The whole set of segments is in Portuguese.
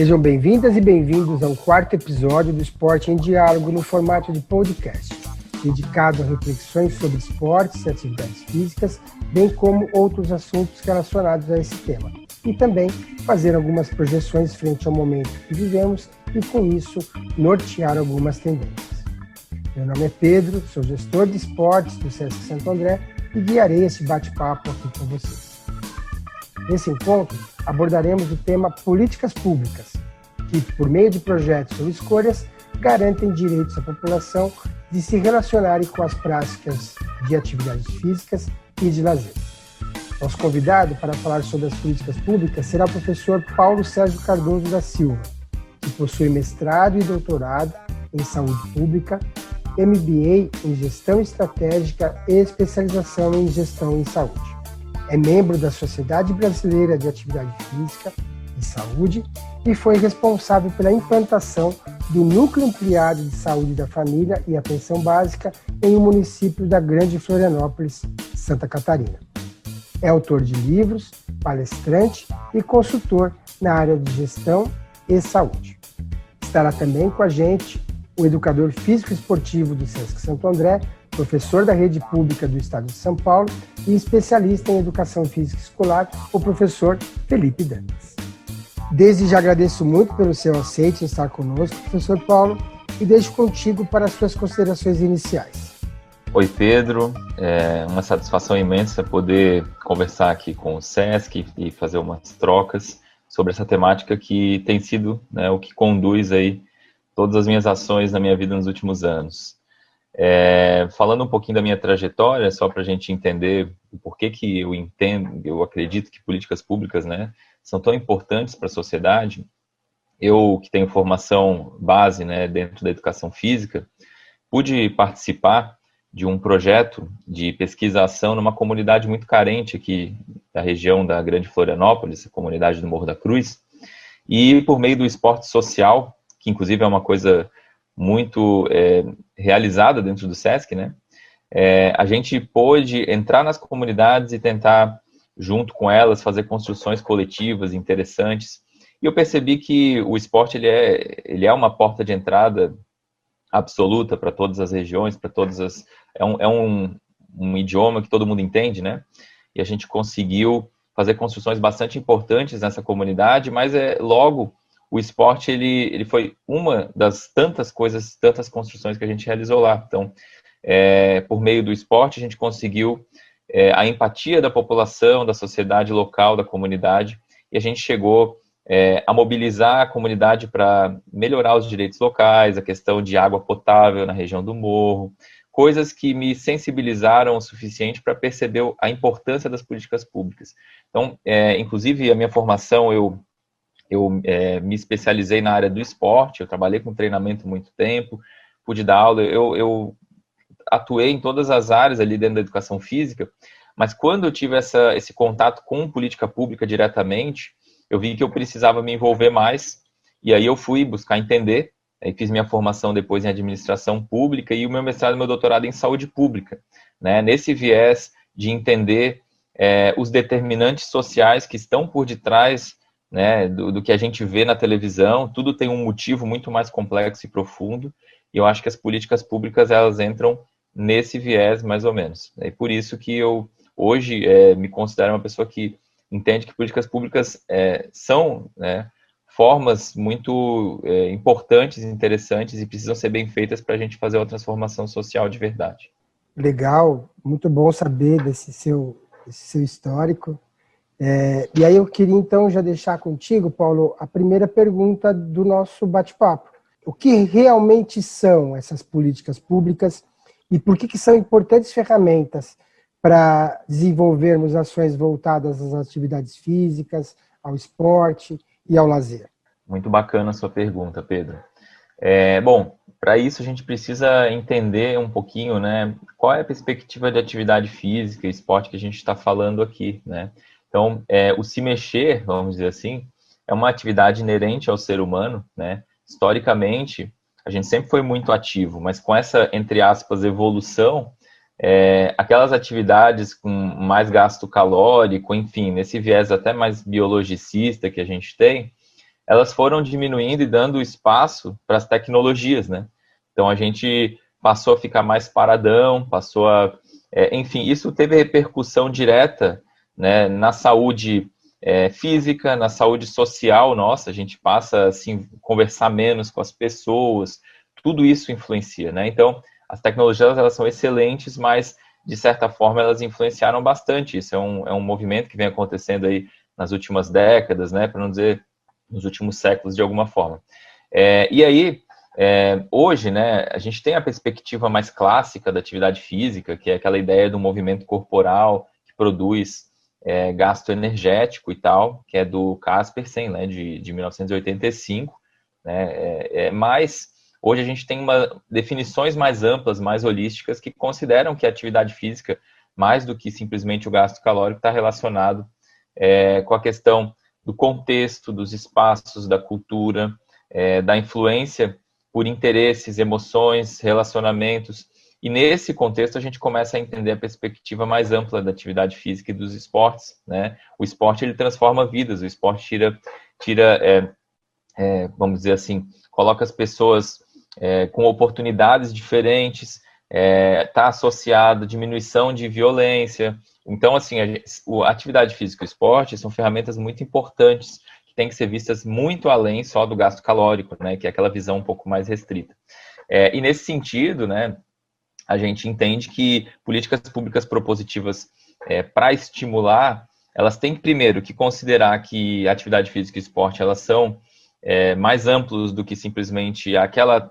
Sejam bem-vindas e bem-vindos ao quarto episódio do Esporte em Diálogo no formato de podcast, dedicado a reflexões sobre esportes e atividades físicas, bem como outros assuntos relacionados a esse tema. E também fazer algumas projeções frente ao momento que vivemos e, com isso, nortear algumas tendências. Meu nome é Pedro, sou gestor de esportes do Sesc Santo André e guiarei esse bate-papo aqui com vocês. Nesse encontro, abordaremos o tema políticas públicas, que, por meio de projetos ou escolhas, garantem direitos à população de se relacionarem com as práticas de atividades físicas e de lazer. Nosso convidado para falar sobre as políticas públicas será o professor Paulo Sérgio Cardoso da Silva, que possui mestrado e doutorado em saúde pública MBA em Gestão Estratégica e especialização em Gestão em Saúde. É membro da Sociedade Brasileira de Atividade Física e Saúde e foi responsável pela implantação do Núcleo Ampliado de Saúde da Família e Atenção Básica em um município da Grande Florianópolis, Santa Catarina. É autor de livros, palestrante e consultor na área de gestão e saúde. Estará também com a gente o educador físico esportivo do SESC Santo André, professor da rede pública do Estado de São Paulo e especialista em educação física escolar, o professor Felipe Dantas. Desde já agradeço muito pelo seu aceite em estar conosco, professor Paulo, e deixo contigo para as suas considerações iniciais. Oi, Pedro. É uma satisfação imensa poder conversar aqui com o SESC e fazer umas trocas sobre essa temática que tem sido né, o que conduz aí todas as minhas ações na minha vida nos últimos anos. É, falando um pouquinho da minha trajetória, só para a gente entender o porquê que eu entendo, eu acredito que políticas públicas, né, são tão importantes para a sociedade. Eu que tenho formação base, né, dentro da educação física, pude participar de um projeto de pesquisa-ação numa comunidade muito carente aqui da região da Grande Florianópolis, a comunidade do Morro da Cruz, e por meio do esporte social que inclusive é uma coisa muito é, realizada dentro do SESC, né? É, a gente pôde entrar nas comunidades e tentar, junto com elas, fazer construções coletivas interessantes. E eu percebi que o esporte ele é, ele é uma porta de entrada absoluta para todas as regiões, para todas as. É, um, é um, um idioma que todo mundo entende, né? E a gente conseguiu fazer construções bastante importantes nessa comunidade, mas é logo o esporte ele, ele foi uma das tantas coisas, tantas construções que a gente realizou lá. Então, é, por meio do esporte, a gente conseguiu é, a empatia da população, da sociedade local, da comunidade, e a gente chegou é, a mobilizar a comunidade para melhorar os direitos locais, a questão de água potável na região do morro, coisas que me sensibilizaram o suficiente para perceber a importância das políticas públicas. Então, é, inclusive, a minha formação, eu eu é, me especializei na área do esporte, eu trabalhei com treinamento muito tempo, pude dar aula, eu, eu atuei em todas as áreas ali dentro da educação física, mas quando eu tive essa, esse contato com política pública diretamente, eu vi que eu precisava me envolver mais, e aí eu fui buscar entender, aí fiz minha formação depois em administração pública e o meu mestrado e meu doutorado em saúde pública, né, nesse viés de entender é, os determinantes sociais que estão por detrás né, do, do, que a gente vê na televisão, tudo tem um motivo muito mais complexo e profundo, e eu acho que as políticas públicas, elas entram nesse viés, mais ou menos. E por isso que eu, hoje, é, me considero uma pessoa que entende que políticas públicas é, são né, formas muito é, importantes, interessantes e precisam ser bem feitas para a gente fazer uma transformação social de verdade. Legal, muito bom saber desse seu, desse seu histórico É, e aí eu queria então já deixar contigo, Paulo, a primeira pergunta do nosso bate-papo. O que realmente são essas políticas públicas e por que, que são importantes ferramentas para desenvolvermos ações voltadas às atividades físicas, ao esporte e ao lazer? Muito bacana a sua pergunta, Pedro. É, bom, para isso a gente precisa entender um pouquinho, né, qual é a perspectiva de atividade física e esporte que a gente está falando aqui, né? Então, é, o se mexer, vamos dizer assim, é uma atividade inerente ao ser humano, né? Historicamente, a gente sempre foi muito ativo, mas com essa, entre aspas, evolução, é, aquelas atividades com mais gasto calórico, enfim, nesse viés até mais biologicista que a gente tem, elas foram diminuindo e dando espaço para as tecnologias, né? Então a gente passou a ficar mais paradão, passou a. É, enfim, isso teve repercussão direta né, na saúde é, física, na saúde social nossa, a gente passa assim conversar menos com as pessoas, tudo isso influencia, né? Então, as tecnologias elas são excelentes, mas de certa forma elas influenciaram bastante. Isso é um, é um movimento que vem acontecendo aí nas últimas décadas, né? Para não dizer nos últimos séculos de alguma forma. É, e aí é, hoje, né, a gente tem a perspectiva mais clássica da atividade física, que é aquela ideia do movimento corporal que produz é, gasto energético e tal, que é do Caspersen, né, de, de 1985, né, é, é, mas hoje a gente tem uma, definições mais amplas, mais holísticas, que consideram que a atividade física, mais do que simplesmente o gasto calórico, está relacionado é, com a questão do contexto, dos espaços, da cultura, é, da influência por interesses, emoções, relacionamentos, e nesse contexto a gente começa a entender a perspectiva mais ampla da atividade física e dos esportes, né? O esporte ele transforma vidas, o esporte tira, tira, é, é, vamos dizer assim, coloca as pessoas é, com oportunidades diferentes, está é, associado à diminuição de violência. Então, assim, a, a atividade física e o esporte são ferramentas muito importantes que têm que ser vistas muito além só do gasto calórico, né? Que é aquela visão um pouco mais restrita. É, e nesse sentido, né, a gente entende que políticas públicas propositivas é, para estimular, elas têm primeiro que considerar que atividade física e esporte elas são é, mais amplos do que simplesmente aquela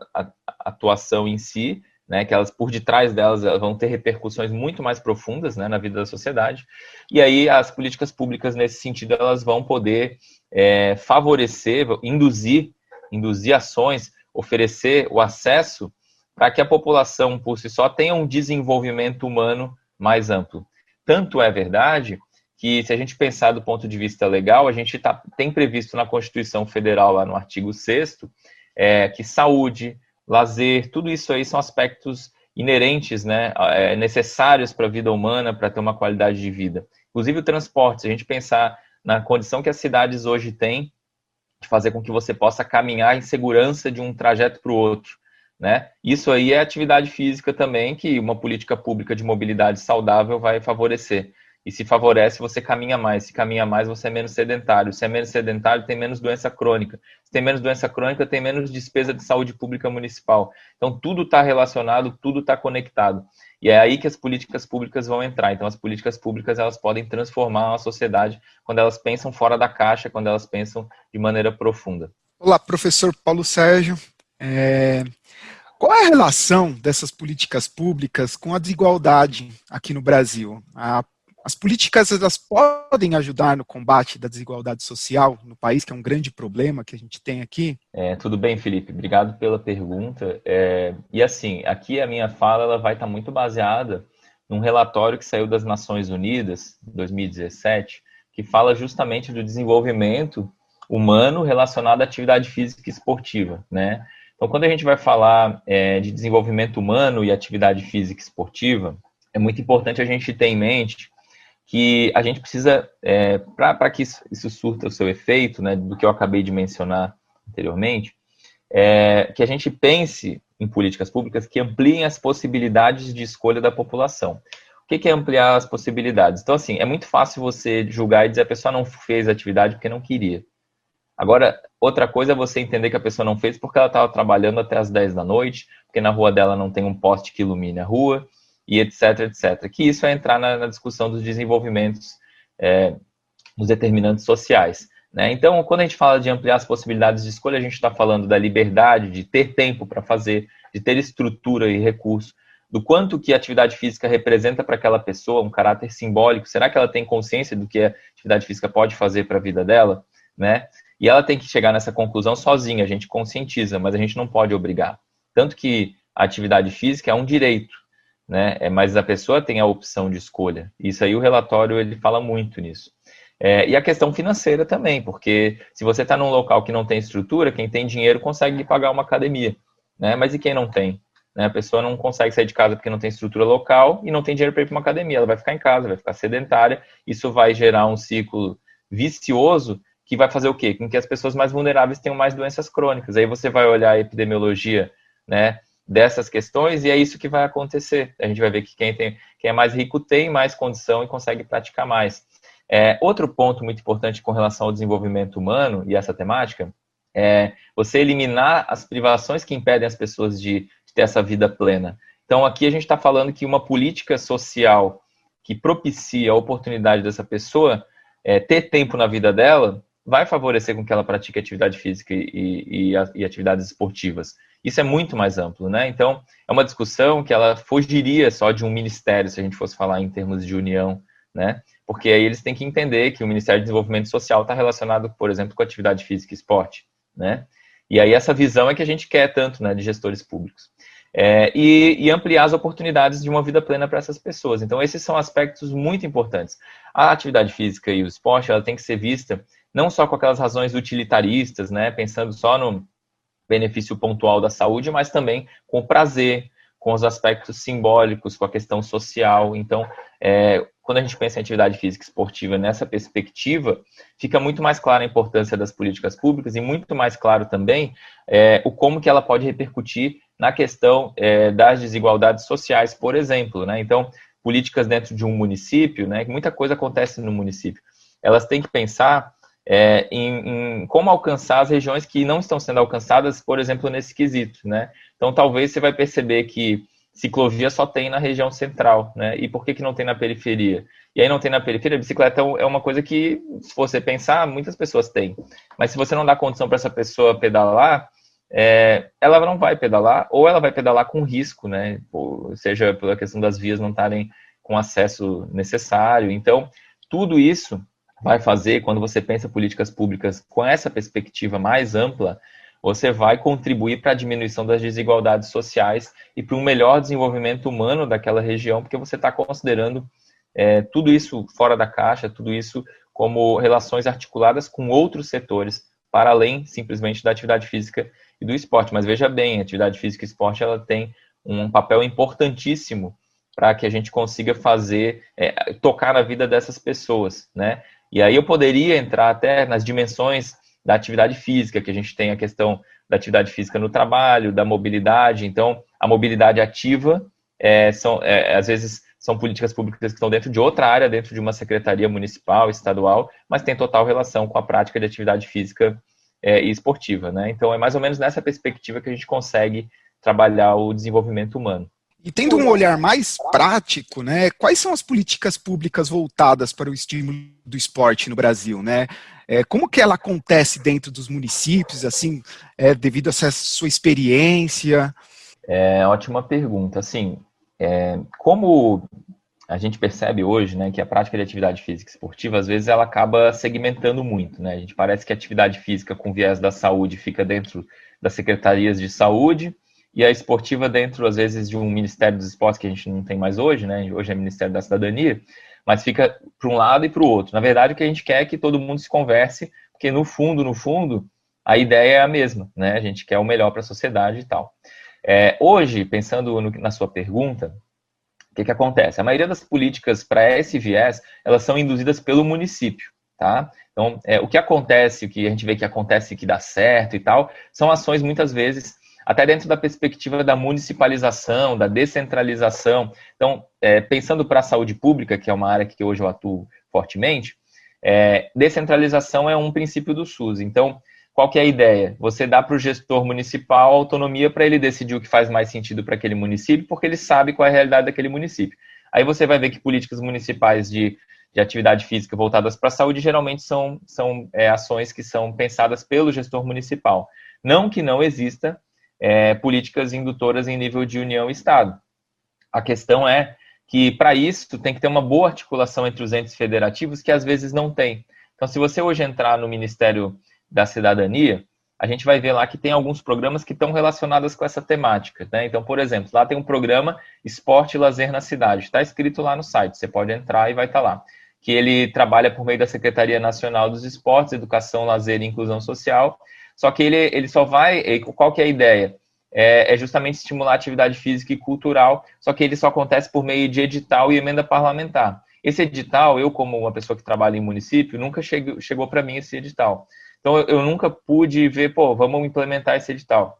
atuação em si, né, que elas por detrás delas vão ter repercussões muito mais profundas né, na vida da sociedade. E aí as políticas públicas nesse sentido elas vão poder é, favorecer, induzir, induzir ações, oferecer o acesso para que a população por si só tenha um desenvolvimento humano mais amplo. Tanto é verdade que, se a gente pensar do ponto de vista legal, a gente tá, tem previsto na Constituição Federal, lá no artigo 6, é, que saúde, lazer, tudo isso aí são aspectos inerentes, né, é, necessários para a vida humana, para ter uma qualidade de vida. Inclusive o transporte, se a gente pensar na condição que as cidades hoje têm de fazer com que você possa caminhar em segurança de um trajeto para o outro, né? Isso aí é atividade física também, que uma política pública de mobilidade saudável vai favorecer. E se favorece, você caminha mais. Se caminha mais, você é menos sedentário. Se é menos sedentário, tem menos doença crônica. Se tem menos doença crônica, tem menos despesa de saúde pública municipal. Então, tudo está relacionado, tudo está conectado. E é aí que as políticas públicas vão entrar. Então, as políticas públicas elas podem transformar a sociedade quando elas pensam fora da caixa, quando elas pensam de maneira profunda. Olá, professor Paulo Sérgio. É, qual é a relação dessas políticas públicas com a desigualdade aqui no Brasil? A, as políticas elas podem ajudar no combate da desigualdade social no país, que é um grande problema que a gente tem aqui? É, tudo bem, Felipe. Obrigado pela pergunta. É, e assim, aqui a minha fala ela vai estar muito baseada num relatório que saiu das Nações Unidas, 2017, que fala justamente do desenvolvimento humano relacionado à atividade física e esportiva, né? Então, quando a gente vai falar é, de desenvolvimento humano e atividade física esportiva, é muito importante a gente ter em mente que a gente precisa, é, para que isso, isso, surta o seu efeito, né, do que eu acabei de mencionar anteriormente, é, que a gente pense em políticas públicas que ampliem as possibilidades de escolha da população. O que é ampliar as possibilidades? Então, assim, é muito fácil você julgar e dizer a pessoa não fez atividade porque não queria. Agora, outra coisa é você entender que a pessoa não fez porque ela estava trabalhando até as 10 da noite, porque na rua dela não tem um poste que ilumine a rua, e etc, etc. Que isso é entrar na, na discussão dos desenvolvimentos é, nos determinantes sociais. Né? Então, quando a gente fala de ampliar as possibilidades de escolha, a gente está falando da liberdade de ter tempo para fazer, de ter estrutura e recurso, do quanto que a atividade física representa para aquela pessoa, um caráter simbólico. Será que ela tem consciência do que a atividade física pode fazer para a vida dela? Né? E ela tem que chegar nessa conclusão sozinha, a gente conscientiza, mas a gente não pode obrigar. Tanto que a atividade física é um direito, né? É, mas a pessoa tem a opção de escolha. Isso aí o relatório ele fala muito nisso. É, e a questão financeira também, porque se você está num local que não tem estrutura, quem tem dinheiro consegue pagar uma academia, né? Mas e quem não tem? Né? A pessoa não consegue sair de casa porque não tem estrutura local e não tem dinheiro para ir para uma academia. Ela vai ficar em casa, vai ficar sedentária. Isso vai gerar um ciclo vicioso que vai fazer o quê? Com que as pessoas mais vulneráveis tenham mais doenças crônicas. Aí você vai olhar a epidemiologia, né? dessas questões e é isso que vai acontecer. A gente vai ver que quem, tem, quem é mais rico tem mais condição e consegue praticar mais. É, outro ponto muito importante com relação ao desenvolvimento humano e essa temática é você eliminar as privações que impedem as pessoas de, de ter essa vida plena. Então, aqui a gente está falando que uma política social que propicia a oportunidade dessa pessoa é, ter tempo na vida dela vai favorecer com que ela pratique atividade física e, e, e atividades esportivas. Isso é muito mais amplo, né? Então, é uma discussão que ela fugiria só de um ministério, se a gente fosse falar em termos de união, né? Porque aí eles têm que entender que o Ministério do Desenvolvimento Social está relacionado, por exemplo, com atividade física e esporte, né? E aí essa visão é que a gente quer tanto, né, de gestores públicos. É, e, e, ampliar as oportunidades de uma vida plena para essas pessoas. Então, esses são aspectos muito importantes. A atividade física e o esporte, ela tem que ser vista não só com aquelas razões utilitaristas, né, pensando só no, benefício pontual da saúde, mas também com o prazer, com os aspectos simbólicos, com a questão social. Então, é, quando a gente pensa em atividade física esportiva nessa perspectiva, fica muito mais clara a importância das políticas públicas e muito mais claro também é, o como que ela pode repercutir na questão é, das desigualdades sociais, por exemplo. Né? Então, políticas dentro de um município, né, muita coisa acontece no município, elas têm que pensar é, em, em, como alcançar as regiões que não estão sendo alcançadas, por exemplo, nesse quesito, né? Então, talvez você vai perceber que ciclovia só tem na região central, né? E por que, que não tem na periferia? E aí não tem na periferia, a bicicleta é uma coisa que, se você pensar, muitas pessoas têm. Mas se você não dá condição para essa pessoa pedalar, é, ela não vai pedalar, ou ela vai pedalar com risco, né? Ou seja, pela questão das vias não estarem com acesso necessário. Então, tudo isso vai fazer, quando você pensa políticas públicas com essa perspectiva mais ampla, você vai contribuir para a diminuição das desigualdades sociais e para um melhor desenvolvimento humano daquela região, porque você está considerando é, tudo isso fora da caixa, tudo isso como relações articuladas com outros setores, para além simplesmente da atividade física e do esporte. Mas veja bem, atividade física e esporte ela tem um papel importantíssimo para que a gente consiga fazer, é, tocar na vida dessas pessoas, né? E aí eu poderia entrar até nas dimensões da atividade física, que a gente tem a questão da atividade física no trabalho, da mobilidade. Então, a mobilidade ativa é, são, é, às vezes, são políticas públicas que estão dentro de outra área, dentro de uma secretaria municipal, estadual, mas tem total relação com a prática de atividade física é, e esportiva. Né? Então, é mais ou menos nessa perspectiva que a gente consegue trabalhar o desenvolvimento humano. E tendo um olhar mais prático, né, quais são as políticas públicas voltadas para o estímulo do esporte no Brasil, né? É, como que ela acontece dentro dos municípios, assim, é, devido a essa sua experiência? É ótima pergunta. Assim, é, como a gente percebe hoje, né, que a prática de atividade física esportiva, às vezes, ela acaba segmentando muito, né? A gente parece que a atividade física com viés da saúde fica dentro das secretarias de saúde, e a esportiva dentro, às vezes, de um Ministério dos Esportes que a gente não tem mais hoje, né? Hoje é Ministério da Cidadania, mas fica para um lado e para o outro. Na verdade, o que a gente quer é que todo mundo se converse, porque no fundo, no fundo, a ideia é a mesma, né? A gente quer o melhor para a sociedade e tal. É, hoje, pensando no, na sua pergunta, o que, que acontece? A maioria das políticas para esse viés, elas são induzidas pelo município, tá? Então, é, o que acontece, o que a gente vê que acontece que dá certo e tal, são ações muitas vezes até dentro da perspectiva da municipalização, da descentralização. Então, é, pensando para a saúde pública, que é uma área que hoje eu atuo fortemente, é, descentralização é um princípio do SUS. Então, qual que é a ideia? Você dá para o gestor municipal autonomia para ele decidir o que faz mais sentido para aquele município, porque ele sabe qual é a realidade daquele município. Aí você vai ver que políticas municipais de de atividade física voltadas para a saúde geralmente são, são é, ações que são pensadas pelo gestor municipal. Não que não exista é, políticas indutoras em nível de União e Estado. A questão é que, para isso, tem que ter uma boa articulação entre os entes federativos, que às vezes não tem. Então, se você hoje entrar no Ministério da Cidadania, a gente vai ver lá que tem alguns programas que estão relacionados com essa temática. Né? Então, por exemplo, lá tem um programa Esporte e Lazer na Cidade. Está escrito lá no site, você pode entrar e vai estar tá lá. Que ele trabalha por meio da Secretaria Nacional dos Esportes, Educação, Lazer e Inclusão Social. Só que ele, ele só vai. Qual que é a ideia? É, é justamente estimular a atividade física e cultural, só que ele só acontece por meio de edital e emenda parlamentar. Esse edital, eu, como uma pessoa que trabalha em município, nunca chegou, chegou para mim esse edital. Então, eu nunca pude ver, pô, vamos implementar esse edital.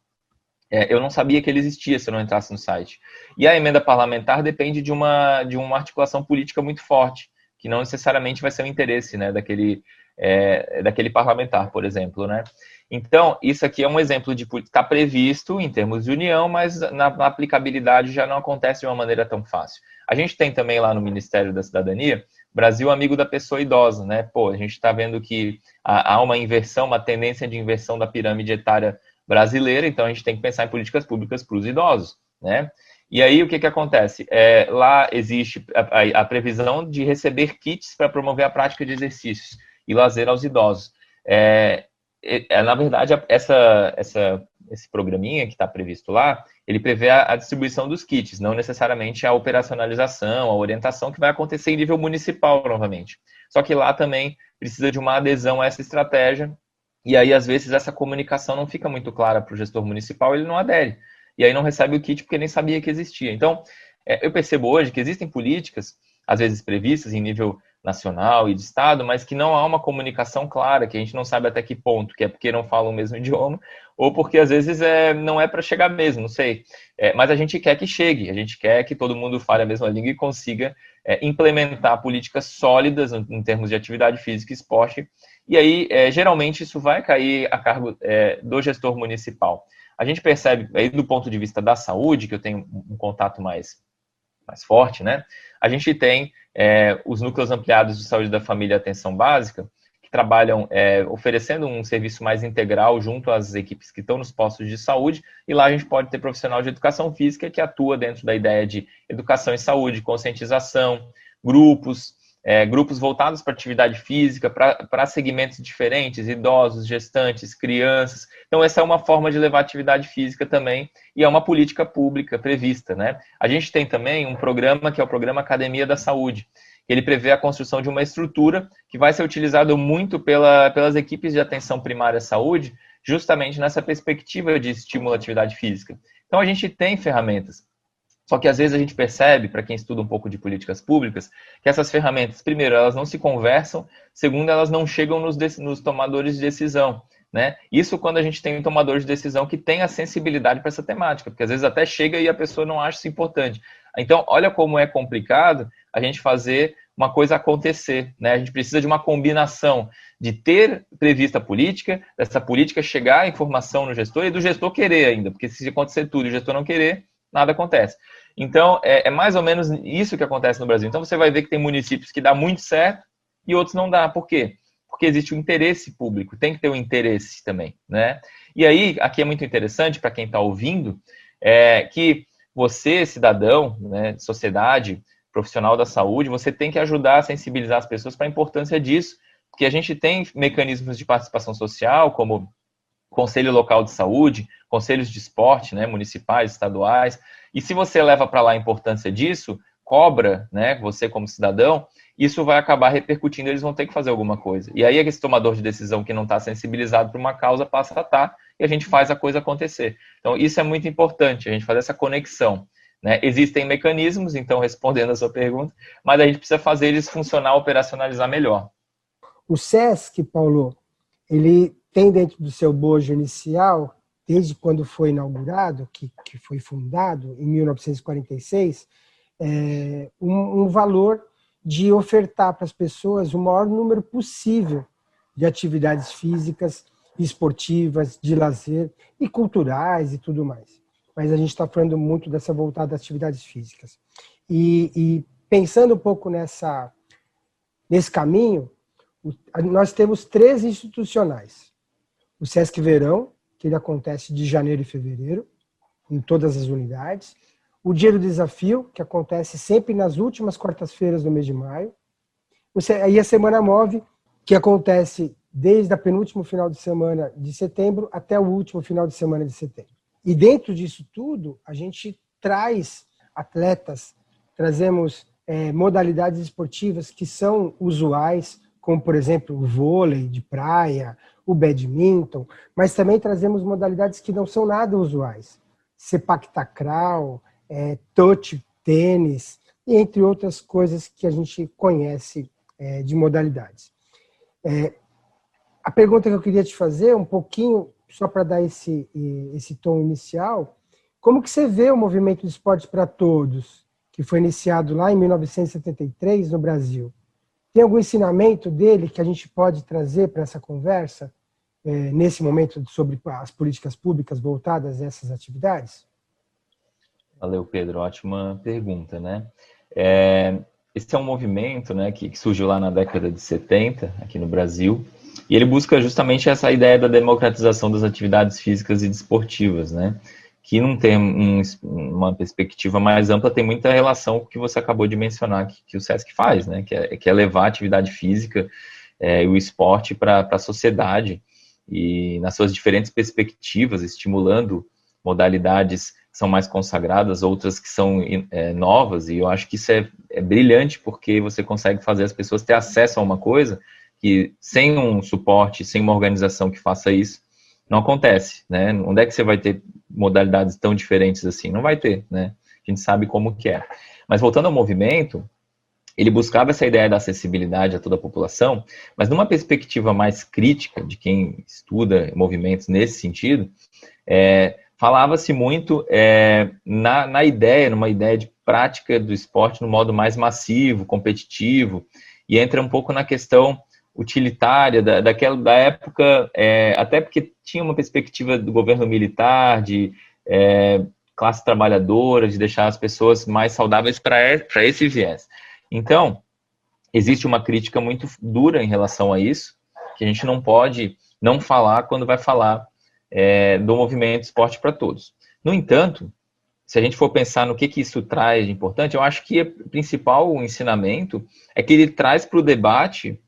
É, eu não sabia que ele existia se eu não entrasse no site. E a emenda parlamentar depende de uma, de uma articulação política muito forte, que não necessariamente vai ser o interesse né, daquele, é, daquele parlamentar, por exemplo. Né? Então, isso aqui é um exemplo de está previsto em termos de união, mas na, na, aplicabilidade já não acontece de uma maneira tão fácil. A gente tem também lá no Ministério da Cidadania Brasil amigo da pessoa idosa, né? Pô, a gente está vendo que há uma inversão, uma tendência de inversão da pirâmide etária brasileira, então a gente tem que pensar em políticas públicas para os idosos, né? E aí o que, que acontece? É, lá existe a, a, previsão de receber kits para promover a prática de exercícios e lazer aos idosos. É, é, na verdade, essa, essa esse programinha que está previsto lá, ele prevê a, a, distribuição dos kits, não necessariamente a operacionalização, a orientação que vai acontecer em nível municipal novamente. Só que lá também precisa de uma adesão a essa estratégia, e aí às vezes essa comunicação não fica muito clara para o gestor municipal, ele não adere, e aí não recebe o kit porque nem sabia que existia. Então, é, eu percebo hoje que existem políticas, às vezes previstas em nível nacional e de estado, mas que não há uma comunicação clara, que a gente não sabe até que ponto, que é porque não falam o mesmo idioma, ou porque às vezes é, não é para chegar mesmo, não sei. É, mas a gente quer que chegue, a gente quer que todo mundo fale a mesma língua e consiga é, implementar políticas sólidas em, em, termos de atividade física e esporte, e aí é, geralmente isso vai cair a cargo é, do gestor municipal. A gente percebe, aí do ponto de vista da saúde, que eu tenho um contato mais, mais forte, né? A gente tem é, os núcleos ampliados de saúde da família e atenção básica, que trabalham é, oferecendo um serviço mais integral junto às equipes que estão nos postos de saúde, e lá a gente pode ter profissional de educação física que atua dentro da ideia de educação em saúde, conscientização, grupos, é, grupos voltados para atividade física, para segmentos diferentes, idosos, gestantes, crianças. Então, essa é uma forma de levar atividade física também, e é uma política pública prevista. Né? A gente tem também um programa que é o Programa Academia da Saúde, ele prevê a construção de uma estrutura que vai ser utilizado muito pela, pelas equipes de atenção primária à saúde, justamente nessa perspectiva de estímulo à atividade física. Então, a gente tem ferramentas. Só que às vezes a gente percebe, para quem estuda um pouco de políticas públicas, que essas ferramentas, primeiro, elas não se conversam, segundo, elas não chegam nos, nos tomadores de decisão. Né? Isso quando a gente tem um tomador de decisão que tem a sensibilidade para essa temática, porque às vezes até chega e a pessoa não acha isso importante. Então, olha como é complicado a gente fazer uma coisa acontecer. Né? A gente precisa de uma combinação de ter prevista a política, dessa política chegar a informação no gestor e do gestor querer ainda, porque se acontecer tudo e o gestor não querer, nada acontece. Então, é, é, mais ou menos isso que acontece no Brasil. Então, você vai ver que tem municípios que dá muito certo e outros não dá. Por quê? Porque existe o um interesse público, tem que ter o um interesse também, né? E aí, aqui é muito interessante para quem está ouvindo, é que você, cidadão, né, sociedade, profissional da saúde, você tem que ajudar a sensibilizar as pessoas para a importância disso, porque a gente tem mecanismos de participação social, como Conselho Local de Saúde, conselhos de esporte, né, municipais, estaduais. E se você leva para lá a importância disso, cobra, né, você como cidadão, isso vai acabar repercutindo, eles vão ter que fazer alguma coisa. E aí esse tomador de decisão que não está sensibilizado para uma causa passa a estar tá, e a gente faz a coisa acontecer. Então isso é muito importante, a gente fazer essa conexão. Né? Existem mecanismos, então respondendo a sua pergunta, mas a gente precisa fazer eles funcionar, operacionalizar melhor. O SESC, Paulo, ele tem dentro do seu bojo inicial, desde quando foi inaugurado, que, que foi fundado em 1946, é, um, um valor de ofertar para as pessoas o maior número possível de atividades físicas, esportivas, de lazer e culturais e tudo mais. Mas a gente está falando muito dessa voltada às atividades físicas. E, e, pensando um pouco nessa nesse caminho, nós temos três institucionais. O Sesc Verão, que ele acontece de janeiro e fevereiro, em todas as unidades. O Dia do Desafio, que acontece sempre nas últimas quartas-feiras do mês de maio. E a Semana Move, que acontece desde a penúltimo final de semana de setembro até o último final de semana de setembro. E dentro disso tudo, a gente traz atletas, trazemos é, modalidades esportivas que são usuais, como por exemplo o vôlei de praia, o badminton, mas também trazemos modalidades que não são nada usuais, sepak takraw, é, touch tênis, entre outras coisas que a gente conhece é, de modalidades. É, a pergunta que eu queria te fazer, um pouquinho, só para dar esse, esse tom inicial, como que você vê o movimento de esporte para todos, que foi iniciado lá em 1973 no Brasil? Tem algum ensinamento dele que a gente pode trazer para essa conversa, é, nesse momento, sobre as políticas públicas voltadas a essas atividades? Valeu, Pedro. Ótima pergunta, né? É, esse é um movimento né, que, que surgiu lá na década de 70, aqui no Brasil, e ele busca justamente essa ideia da democratização das atividades físicas e desportivas, né? Que não tem um, uma perspectiva mais ampla, tem muita relação com o que você acabou de mencionar que, que o SESC faz, né? Que é, que é levar a atividade física é, e o esporte para a sociedade e nas suas diferentes perspectivas, estimulando modalidades que são mais consagradas, outras que são é, novas, e eu acho que isso é, é brilhante porque você consegue fazer as pessoas ter acesso a uma coisa que sem um suporte, sem uma organização que faça isso, não acontece, né? Onde é que você vai ter modalidades tão diferentes assim? Não vai ter, né? A gente sabe como que é. Mas voltando ao movimento, ele buscava essa ideia da acessibilidade a toda a população, mas numa perspectiva mais crítica de quem estuda movimentos nesse sentido, é, falava-se muito é, na, na ideia, numa ideia de prática do esporte no modo mais massivo, competitivo, e entra um pouco na questão utilitária da, daquela da época, é, até porque tinha uma perspectiva do governo militar, de é, classe trabalhadora, de deixar as pessoas mais saudáveis para esse viés. Então, existe uma crítica muito dura em relação a isso, que a gente não pode não falar quando vai falar é, do movimento Esporte para Todos. No entanto, se a gente for pensar no que, que isso traz de importante, eu acho que o principal ensinamento é que ele traz para o debate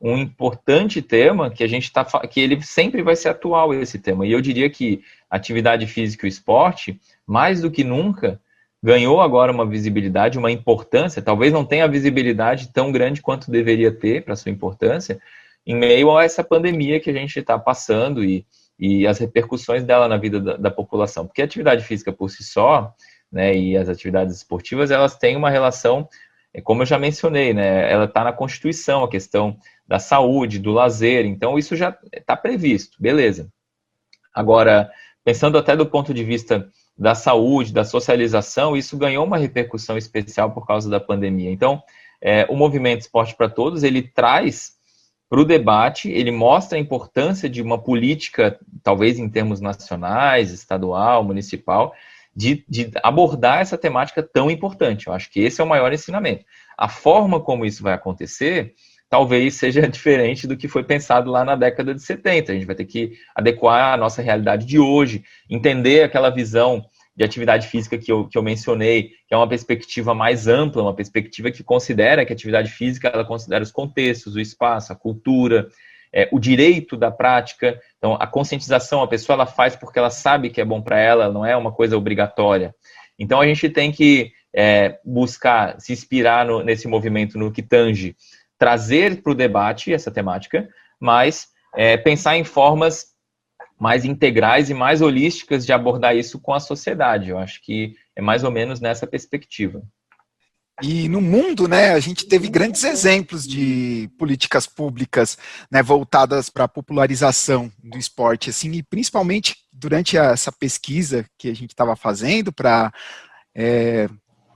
um importante tema que a gente está que ele sempre vai ser atual esse tema. E eu diria que atividade física e esporte, mais do que nunca, ganhou agora uma visibilidade, uma importância, talvez não tenha a visibilidade tão grande quanto deveria ter para sua importância, em meio a essa pandemia que a gente está passando e, e as repercussões dela na vida da, da, população. Porque a atividade física por si só, né, e as atividades esportivas, elas têm uma relação, é como eu já mencionei, né, ela está na Constituição, a questão da saúde, do lazer, então isso já está previsto, beleza. Agora, pensando até do ponto de vista da saúde, da socialização, isso ganhou uma repercussão especial por causa da pandemia. Então, é, o movimento Esporte para Todos, ele traz para o debate, ele mostra a importância de uma política, talvez em termos nacionais, estadual, municipal, de, de, abordar essa temática tão importante. Eu acho que esse é o maior ensinamento. A forma como isso vai acontecer talvez seja diferente do que foi pensado lá na década de 70. A gente vai ter que adequar a nossa realidade de hoje, entender aquela visão de atividade física que eu, que eu mencionei, que é uma perspectiva mais ampla, uma perspectiva que considera que a atividade física ela considera os contextos, o espaço, a cultura, é, o direito da prática. Então, a conscientização, a pessoa ela faz porque ela sabe que é bom para ela, não é uma coisa obrigatória. Então, a gente tem que é, buscar se inspirar no, nesse movimento, no que tange trazer para o debate essa temática, mas é, pensar em formas mais integrais e mais holísticas de abordar isso com a sociedade. Eu acho que é mais ou menos nessa perspectiva. E no mundo, né, a gente teve grandes exemplos de políticas públicas né, voltadas para a popularização do esporte, assim, e principalmente durante essa pesquisa que a gente estava fazendo para é,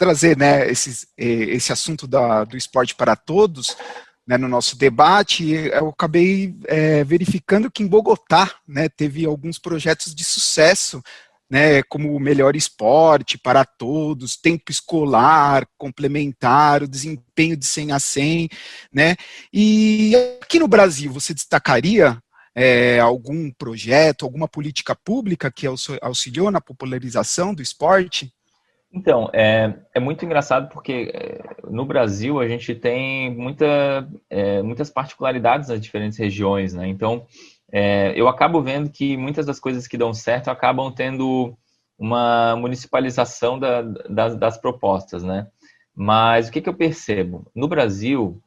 trazer né, esses, esse assunto da, do esporte para todos né, no nosso debate, eu acabei é, verificando que em Bogotá né, teve alguns projetos de sucesso né, como o melhor esporte para todos, tempo escolar, complementar, o desempenho de 100 a 100, né? E aqui no Brasil, você destacaria é, algum projeto, alguma política pública que auxiliou na popularização do esporte? Então, é, é muito engraçado porque é, no Brasil a gente tem muita, é, muitas particularidades nas diferentes regiões, né? Então, é, eu acabo vendo que muitas das coisas que dão certo acabam tendo uma municipalização da, das, das propostas, né? Mas o que, que eu percebo? No Brasil,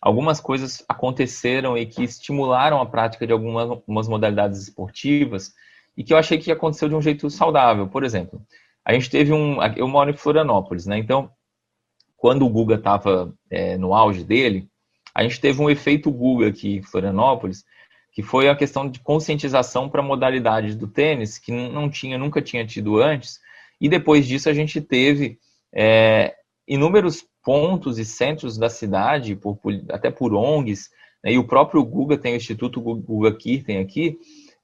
algumas coisas aconteceram e que estimularam a prática de algumas modalidades esportivas e que eu achei que aconteceu de um jeito saudável. Por exemplo, a gente teve um. Eu moro em Florianópolis, né? Então, quando o Guga estava é, no auge dele, a gente teve um efeito Guga aqui em Florianópolis, que foi a questão de conscientização para modalidades do tênis, que não tinha, nunca tinha tido antes, e depois disso a gente teve é, inúmeros pontos e centros da cidade, por, até por ONGs, né, e o próprio Guga tem o Instituto Guga Kirten aqui,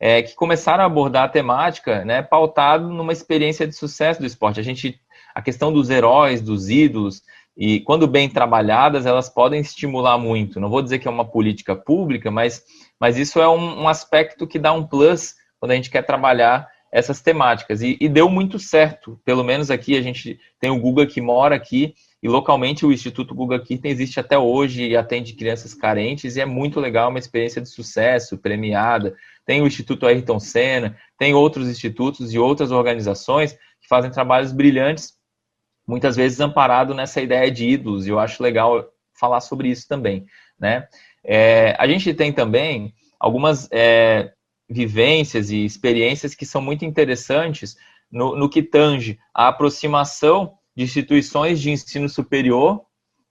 é, que começaram a abordar a temática, né, pautado numa experiência de sucesso do esporte. A gente, a questão dos heróis, dos ídolos, e quando bem trabalhadas, elas podem estimular muito. Não vou dizer que é uma política pública, mas, mas isso é um, um aspecto que dá um plus quando a gente quer trabalhar essas temáticas. E, e, deu muito certo. Pelo menos aqui a gente tem o Guga que mora aqui e localmente o Instituto Guga Kirten existe até hoje e atende crianças carentes e é muito legal, uma experiência de sucesso, premiada. Tem o Instituto Ayrton Senna, tem outros institutos e outras organizações que fazem trabalhos brilhantes, muitas vezes amparado nessa ideia de ídolos, e eu acho legal falar sobre isso também. Né? É, a gente tem também algumas é, vivências e experiências que são muito interessantes no, no que tange a aproximação de instituições de ensino superior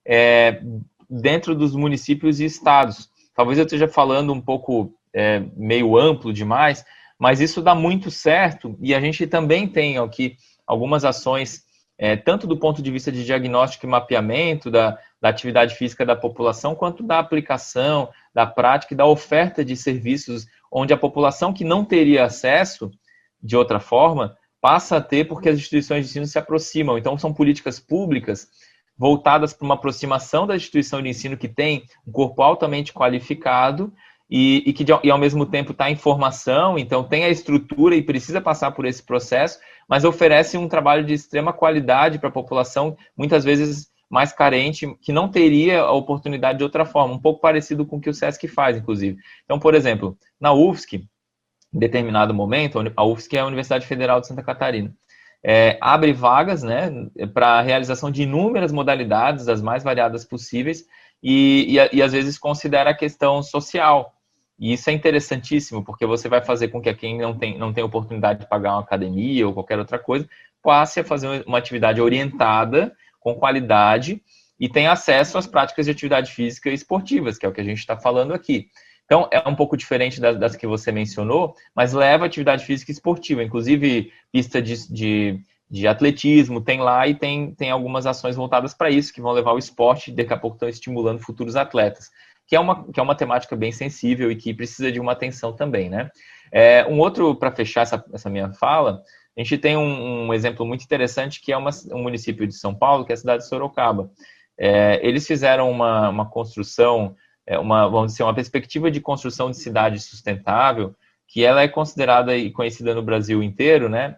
é, dentro dos municípios e estados. Talvez eu esteja falando um pouco é, meio amplo demais, mas isso dá muito certo e a gente também tem aqui algumas ações, é, tanto do ponto de vista de diagnóstico e mapeamento da, da atividade física da população, quanto da aplicação, da prática e da oferta de serviços, onde a população que não teria acesso de outra forma passa a ter porque as instituições de ensino se aproximam. Então, são políticas públicas voltadas para uma aproximação da instituição de ensino que tem um corpo altamente qualificado e, e que, e ao mesmo tempo está em formação, então tem a estrutura e precisa passar por esse processo, mas oferece um trabalho de extrema qualidade para a população, muitas vezes mais carente, que não teria a oportunidade de outra forma, um pouco parecido com o que o SESC faz, inclusive. Então, por exemplo, na UFSC, em determinado momento, a UFSC é a Universidade Federal de Santa Catarina, é, abre vagas né, para a realização de inúmeras modalidades, as mais variadas possíveis, e, e, e, às vezes considera a questão social. E isso é interessantíssimo, porque você vai fazer com que quem não tem, não tem oportunidade de pagar uma academia ou qualquer outra coisa, passe a fazer uma atividade orientada, com qualidade, e tenha acesso às práticas de atividade física e esportivas, que é o que a gente está falando aqui. Então, é um pouco diferente das, das, que você mencionou, mas leva atividade física esportiva, inclusive pista de, de, de atletismo, tem lá e tem, tem algumas ações voltadas para isso, que vão levar o esporte e daqui a pouco estão estimulando futuros atletas, que é uma, que é uma temática bem sensível e que precisa de uma atenção também, né? É, um outro, para fechar essa, essa minha fala, a gente tem um, um exemplo muito interessante que é uma, um município de São Paulo, que é a cidade de Sorocaba. É, eles fizeram uma, uma construção é uma, vamos dizer, uma perspectiva de construção de cidade sustentável, que ela é considerada e conhecida no Brasil inteiro, né?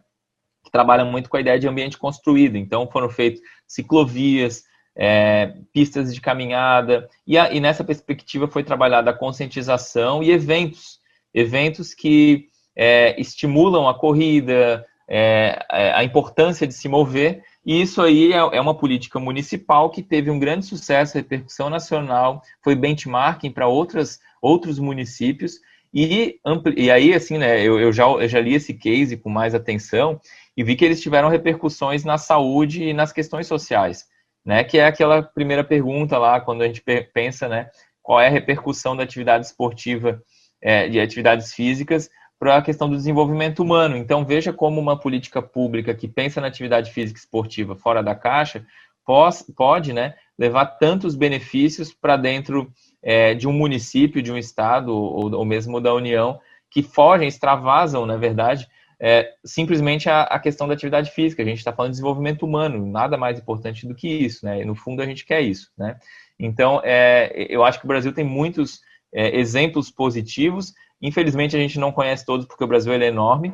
Que trabalha muito com a ideia de ambiente construído. Então, foram feitas ciclovias, é, pistas de caminhada, e, a, e, nessa perspectiva foi trabalhada a conscientização e eventos, eventos que é, estimulam a corrida, é, é a importância de se mover. E isso aí é, é, uma política municipal que teve um grande sucesso, repercussão nacional, foi benchmarking para outros municípios. E, e aí, assim, né, eu, eu, já, eu já li esse case com mais atenção e vi que eles tiveram repercussões na saúde e nas questões sociais, né? Que é aquela primeira pergunta lá, quando a gente pensa, né? Qual é a repercussão da atividade esportiva é, e atividades físicas para a questão do desenvolvimento humano. Então, veja como uma política pública que pensa na atividade física esportiva fora da caixa pode né, levar tantos benefícios para dentro é, de um município, de um estado ou, ou, mesmo da União, que fogem, extravasam, na verdade, é, simplesmente a, a, questão da atividade física. A gente está falando de desenvolvimento humano, nada mais importante do que isso, né? no fundo, a gente quer isso, né? Então, é, eu acho que o Brasil tem muitos é, exemplos positivos. Infelizmente, a gente não conhece todos, porque o Brasil é enorme,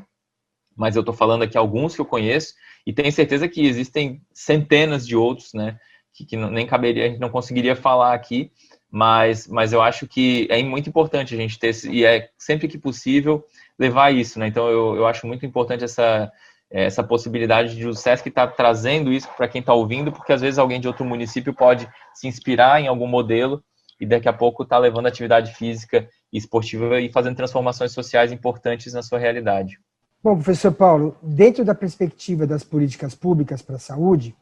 mas eu estou falando aqui alguns que eu conheço, e tenho certeza que existem centenas de outros, né? Que, que nem caberia, a gente não conseguiria falar aqui, mas, mas eu acho que é muito importante a gente ter, e é sempre que possível, levar isso, né? Então, eu, eu acho muito importante essa, essa possibilidade de o SESC estar tá trazendo isso para quem está ouvindo, porque às vezes alguém de outro município pode se inspirar em algum modelo e daqui a pouco está levando atividade física e esportiva e fazendo transformações sociais importantes na sua realidade. Bom, professor Paulo, dentro da perspectiva das políticas públicas para a saúde,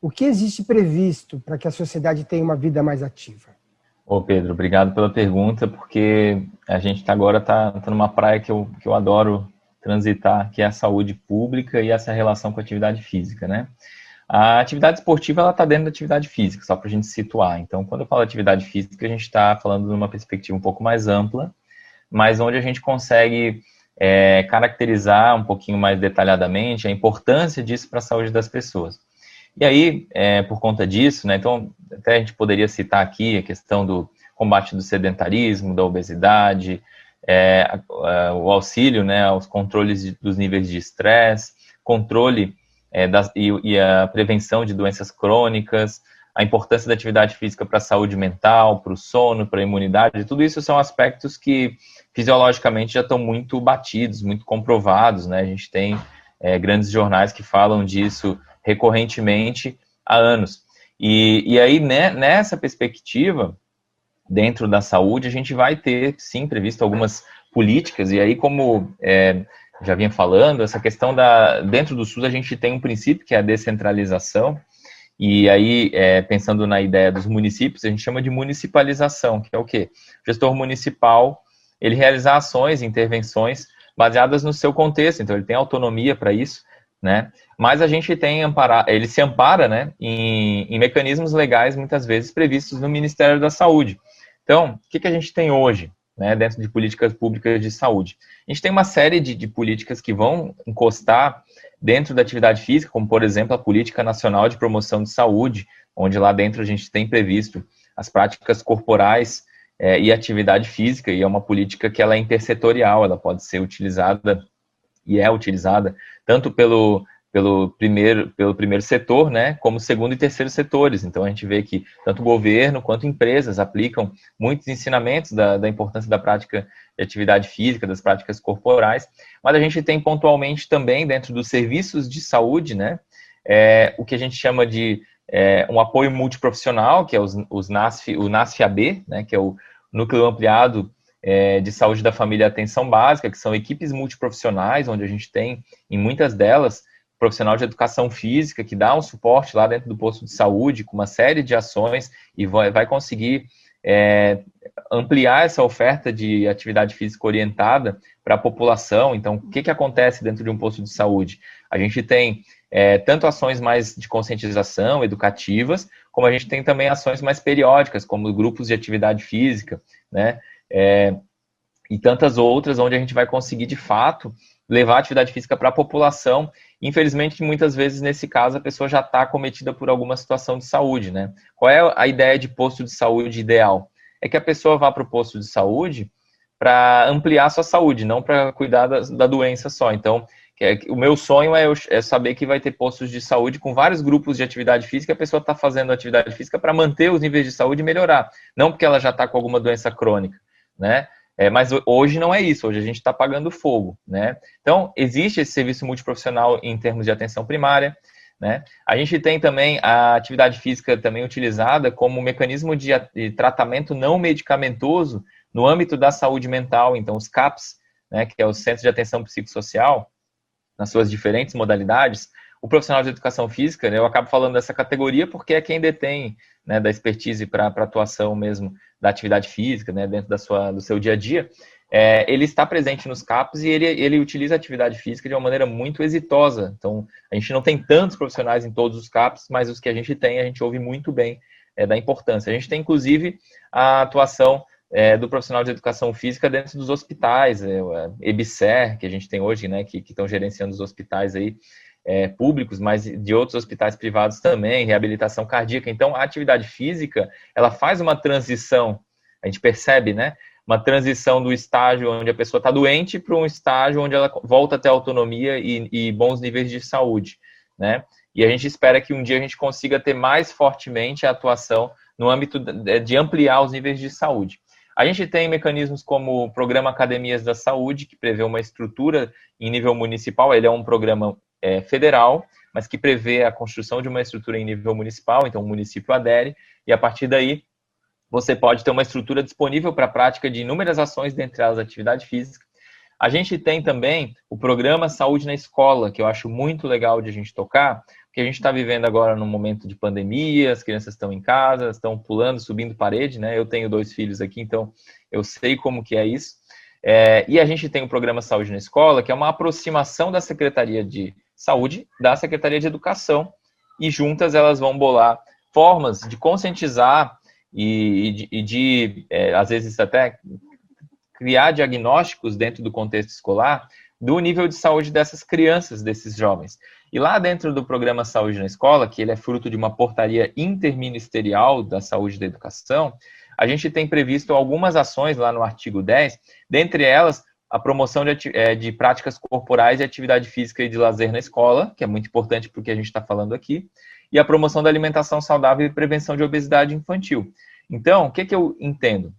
o que existe previsto para que a sociedade tenha uma vida mais ativa? Ô Pedro, obrigado pela pergunta, porque a gente tá agora está tá numa praia que eu, que eu adoro transitar, que é a saúde pública e essa relação com a atividade física, né? A atividade esportiva, ela está dentro da atividade física, só para a gente situar. Então, quando eu falo atividade física, a gente está falando de uma perspectiva um pouco mais ampla, mas onde a gente consegue é, caracterizar um pouquinho mais detalhadamente a importância disso para a saúde das pessoas. E aí, é, por conta disso, né, então, até a gente poderia citar aqui a questão do combate do sedentarismo, da obesidade, é, a, o auxílio né, aos controles de, dos níveis de estresse, controle é, das, e, e, a prevenção de doenças crônicas, a importância da atividade física para a saúde mental, para o sono, para a imunidade, tudo isso são aspectos que fisiologicamente já estão muito batidos, muito comprovados, né? A gente tem é, grandes jornais que falam disso recorrentemente há anos. E, e aí, né, nessa perspectiva, dentro da saúde, a gente vai ter, sim, previsto algumas políticas, e aí, como é, já vinha falando, essa questão da. Dentro do SUS, a gente tem um princípio que é a descentralização, e aí, é, pensando na ideia dos municípios, a gente chama de municipalização, que é o quê? O gestor municipal, ele realizar ações, intervenções baseadas no seu contexto, então ele tem autonomia para isso, né? Mas a gente tem ele se ampara, né, em, em, mecanismos legais muitas vezes previstos no Ministério da Saúde. Então, o que, que a gente tem hoje, né, dentro de políticas públicas de saúde? A gente tem uma série de, de políticas que vão encostar dentro da atividade física, como por exemplo a Política Nacional de Promoção de Saúde, onde lá dentro a gente tem previsto as práticas corporais é, e atividade física, e é uma política que ela é intersetorial, ela pode ser utilizada e é utilizada tanto pelo, pelo, primeiro, pelo primeiro setor, né, como segundo e terceiro setores. Então, a gente vê que tanto governo quanto empresas aplicam muitos ensinamentos da, da importância da prática de atividade física, das práticas corporais, mas a gente tem pontualmente também, dentro dos serviços de saúde, né, é, o que a gente chama de é, um apoio multiprofissional, que é os, os NASF, o NASF-AB, né, que é o Núcleo Ampliado é, de saúde da família e atenção básica, que são equipes multiprofissionais, onde a gente tem, em muitas delas, profissional de educação física, que dá um suporte lá dentro do posto de saúde, com uma série de ações, e vai, conseguir é, ampliar essa oferta de atividade física orientada para a população. Então, o que, que acontece dentro de um posto de saúde? A gente tem é, tanto ações mais de conscientização, educativas, como a gente tem também ações mais periódicas, como grupos de atividade física, né? é, e tantas outras, onde a gente vai conseguir, de fato, levar atividade física para a população. Infelizmente, muitas vezes, nesse caso, a pessoa já está cometida por alguma situação de saúde, né? Qual é a ideia de posto de saúde ideal? É que a pessoa vá para o posto de saúde para ampliar sua saúde, não para cuidar da, da, doença só. Então, é, o meu sonho é, eu, é, saber que vai ter postos de saúde com vários grupos de atividade física, a pessoa está fazendo atividade física para manter os níveis de saúde e melhorar, não porque ela já está com alguma doença crônica né? É, mas hoje não é isso, hoje a gente está pagando fogo, né? Então, existe esse serviço multiprofissional em termos de atenção primária, né? A gente tem também a atividade física também utilizada como mecanismo de, tratamento não medicamentoso no âmbito da saúde mental, então os CAPS, né, que é o Centro de Atenção Psicossocial, nas suas diferentes modalidades, o profissional de educação física, né, eu acabo falando dessa categoria porque é quem detém né, da expertise para atuação mesmo da atividade física, né, dentro da sua, do seu dia a dia, é, ele está presente nos CAPs e ele, ele utiliza a atividade física de uma maneira muito exitosa. Então, a gente não tem tantos profissionais em todos os CAPs, mas os que a gente tem, a gente ouve muito bem é, da importância. A gente tem, inclusive, a atuação é, do profissional de educação física dentro dos hospitais, é, EBSER, que a gente tem hoje, né, que estão gerenciando os hospitais aí, é, públicos, mas de outros hospitais privados também, reabilitação cardíaca. Então, a atividade física, ela faz uma transição, a gente percebe, né? Uma transição do estágio onde a pessoa está doente para um estágio onde ela volta a ter autonomia e, e bons níveis de saúde, né? E a gente espera que um dia a gente consiga ter mais fortemente a atuação no âmbito de ampliar os níveis de saúde. A gente tem mecanismos como o Programa Academias da Saúde, que prevê uma estrutura em nível municipal. Ele é um programa é, federal, mas que prevê a construção de uma estrutura em nível municipal, então o município adere, e a partir daí você pode ter uma estrutura disponível para a prática de inúmeras ações, dentre elas atividade física. A gente tem também o programa Saúde na Escola, que eu acho muito legal de a gente tocar, porque a gente está vivendo agora num momento de pandemia, as crianças estão em casa, estão pulando, subindo parede, né? Eu tenho dois filhos aqui, então eu sei como que é isso. É, e a gente tem o programa Saúde na Escola, que é uma aproximação da Secretaria de Saúde da Secretaria de Educação e juntas elas vão bolar formas de conscientizar e, e de, e de é, às vezes até criar diagnósticos dentro do contexto escolar do nível de saúde dessas crianças, desses jovens. E lá dentro do programa Saúde na Escola, que ele é fruto de uma portaria interministerial da saúde da educação, a gente tem previsto algumas ações lá no artigo 10, dentre elas a promoção de, é, de, práticas corporais e atividade física e de lazer na escola, que é muito importante porque a gente está falando aqui, e a promoção da alimentação saudável e prevenção de obesidade infantil. Então, o que, que eu entendo?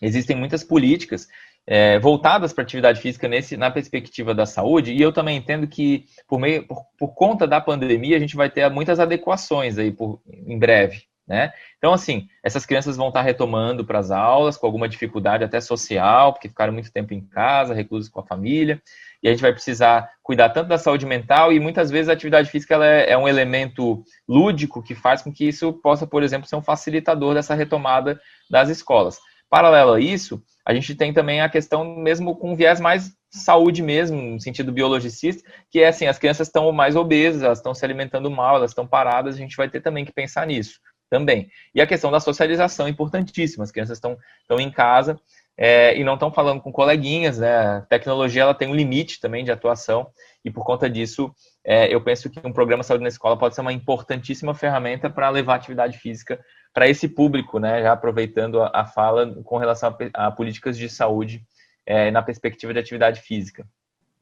Existem muitas políticas é, voltadas para atividade física nesse, na perspectiva da saúde, e eu também entendo que, por, meio, por, por conta da pandemia, a gente vai ter muitas adequações aí por, em breve. Né? Então, assim, essas crianças vão estar retomando para as aulas com alguma dificuldade até social, porque ficaram muito tempo em casa, reclusos com a família, e a gente vai precisar cuidar tanto da saúde mental e muitas vezes a atividade física ela é, é um elemento lúdico que faz com que isso possa, por exemplo, ser um facilitador dessa retomada das escolas. Paralelo a isso, a gente tem também a questão mesmo com viés mais saúde mesmo, no sentido biologicista, que é assim, as crianças estão mais obesas, elas estão se alimentando mal, elas estão paradas, a gente vai ter também que pensar nisso também. E a questão da socialização é importantíssima. As crianças estão, estão em casa é, e não estão falando com coleguinhas, né? A tecnologia ela tem um limite também de atuação e por conta disso é, eu penso que um programa Saúde na Escola pode ser uma importantíssima ferramenta para levar atividade física para esse público, né? Já aproveitando a, a fala com relação a, a políticas de saúde é, na perspectiva de atividade física.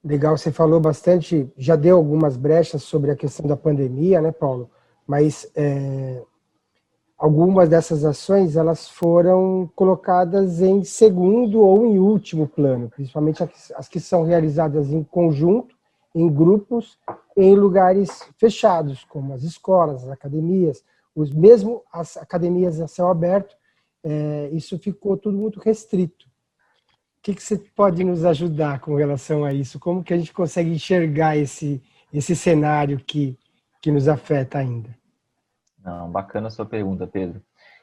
Legal, você falou bastante, já deu algumas brechas sobre a questão da pandemia, né, Paulo? Mas é, algumas dessas ações elas foram colocadas em segundo ou em último plano, principalmente as que são realizadas em conjunto, em grupos, em lugares fechados, como as escolas, as academias, os mesmo as academias a céu aberto, é, isso ficou tudo muito restrito. O que, que você pode nos ajudar com relação a isso? Como que a gente consegue enxergar esse esse cenário que que nos afeta ainda? Não, bacana a sua pergunta, Pedro.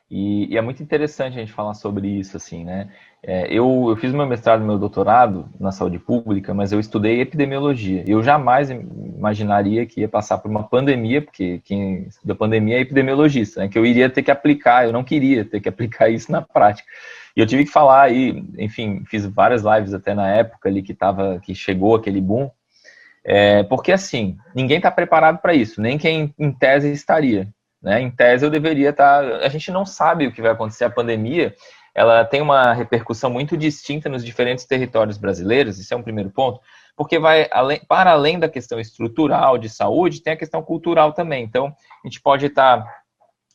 E, e, é muito interessante a gente falar sobre isso, assim, né? É, eu, eu fiz meu mestrado e meu doutorado na saúde pública, mas eu estudei epidemiologia. Eu jamais imaginaria que ia passar por uma pandemia, porque quem estuda pandemia é epidemiologista, né? Que eu iria ter que aplicar, eu não queria ter que aplicar isso na prática. E eu tive que falar aí, enfim, fiz várias lives até na época ali que tava, que chegou aquele boom, é, porque assim, ninguém está preparado para isso, nem quem em tese estaria. Né? Em tese, eu deveria estar. Tá, a gente não sabe o que vai acontecer. A pandemia ela tem uma repercussão muito distinta nos diferentes territórios brasileiros, isso é um primeiro ponto, porque vai além, para além da questão estrutural de saúde, tem a questão cultural também. Então, a gente pode estar, tá,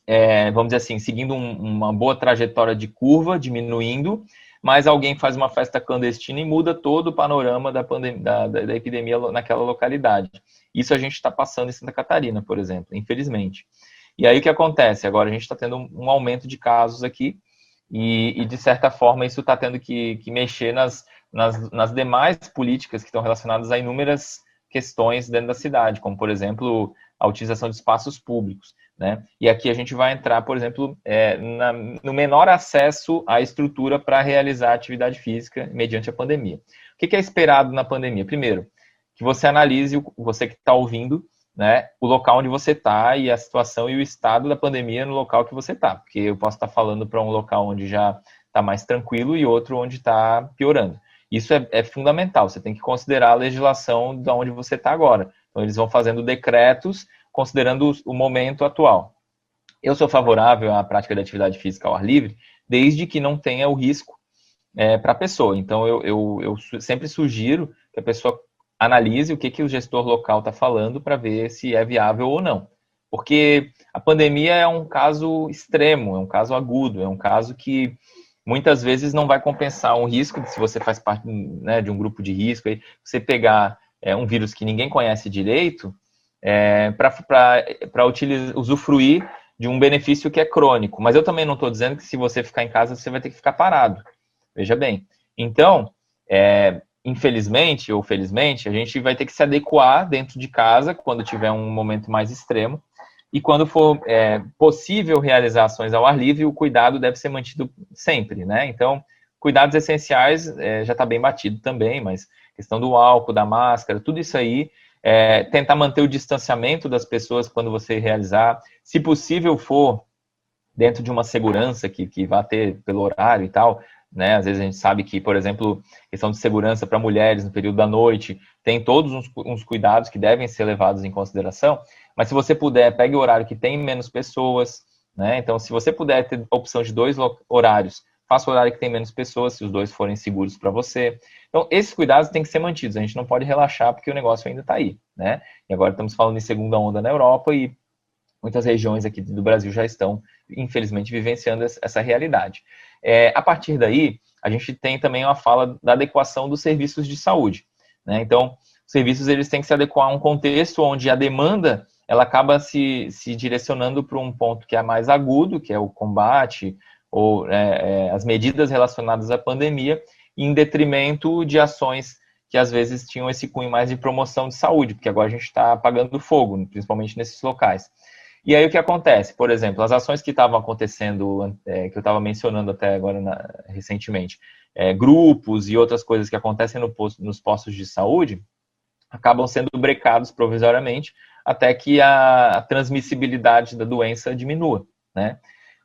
é, vamos dizer assim, seguindo um, uma boa trajetória de curva, diminuindo, mas alguém faz uma festa clandestina e muda todo o panorama da, pandemia, da, da, da epidemia naquela localidade. Isso a gente está passando em Santa Catarina, por exemplo, infelizmente. E aí o que acontece? Agora a gente está tendo um aumento de casos aqui e, e de certa forma, isso está tendo que, que mexer nas, nas, nas, demais políticas que estão relacionadas a inúmeras questões dentro da cidade, como, por exemplo, a utilização de espaços públicos. Né? E aqui a gente vai entrar, por exemplo, é, na, no menor acesso à estrutura para realizar atividade física mediante a pandemia. O que, que é esperado na pandemia? Primeiro, que você analise, você que está ouvindo, né, o local onde você está e a situação e o estado da pandemia no local que você está. Porque eu posso estar tá falando para um local onde já está mais tranquilo e outro onde está piorando. Isso é, é, fundamental, você tem que considerar a legislação de onde você está agora. Então, eles vão fazendo decretos considerando o, momento atual. Eu sou favorável à prática de atividade física ao ar livre, desde que não tenha o risco é, para a pessoa. Então, eu, eu, eu, sempre sugiro que a pessoa analise o que, que o gestor local está falando para ver se é viável ou não. Porque a pandemia é um caso extremo, é um caso agudo, é um caso que muitas vezes não vai compensar um risco, se você faz parte né, de um grupo de risco, você pegar é, um vírus que ninguém conhece direito, é, para usufruir de um benefício que é crônico. Mas eu também não estou dizendo que se você ficar em casa, você vai ter que ficar parado. Veja bem. Então, é, infelizmente ou felizmente, a gente vai ter que se adequar dentro de casa quando tiver um momento mais extremo. E quando for é, possível realizar ações ao ar livre, o cuidado deve ser mantido sempre, né? Então, cuidados essenciais é, já está bem batido também, mas questão do álcool, da máscara, tudo isso aí, é, tentar manter o distanciamento das pessoas quando você realizar, se possível for dentro de uma segurança que, que vá ter pelo horário e tal, né? Às vezes a gente sabe que, por exemplo, questão de segurança para mulheres no período da noite, tem todos uns, uns, cuidados que devem ser levados em consideração, mas se você puder, pegue o horário que tem menos pessoas, né? Então, se você puder ter opção de dois horários, faça o horário que tem menos pessoas, se os dois forem seguros para você. Então, esses cuidados têm que ser mantidos, a gente não pode relaxar porque o negócio ainda está aí, né? E agora estamos falando em segunda onda na Europa e muitas regiões aqui do Brasil já estão, infelizmente, vivenciando essa realidade. É, a partir daí, a gente tem também uma fala da adequação dos serviços de saúde. Né? Então, os serviços eles têm que se adequar a um contexto onde a demanda ela acaba se, se direcionando para um ponto que é mais agudo, que é o combate ou é, é, as medidas relacionadas à pandemia, em detrimento de ações que às vezes tinham esse cunho mais de promoção de saúde, porque agora a gente está apagando fogo, principalmente nesses locais. E aí o que acontece? Por exemplo, as ações que estavam acontecendo, é, que eu estava mencionando até agora na, recentemente, é, grupos e outras coisas que acontecem no posto, nos postos de saúde, acabam sendo brecados provisoriamente até que a, a transmissibilidade da doença diminua, né?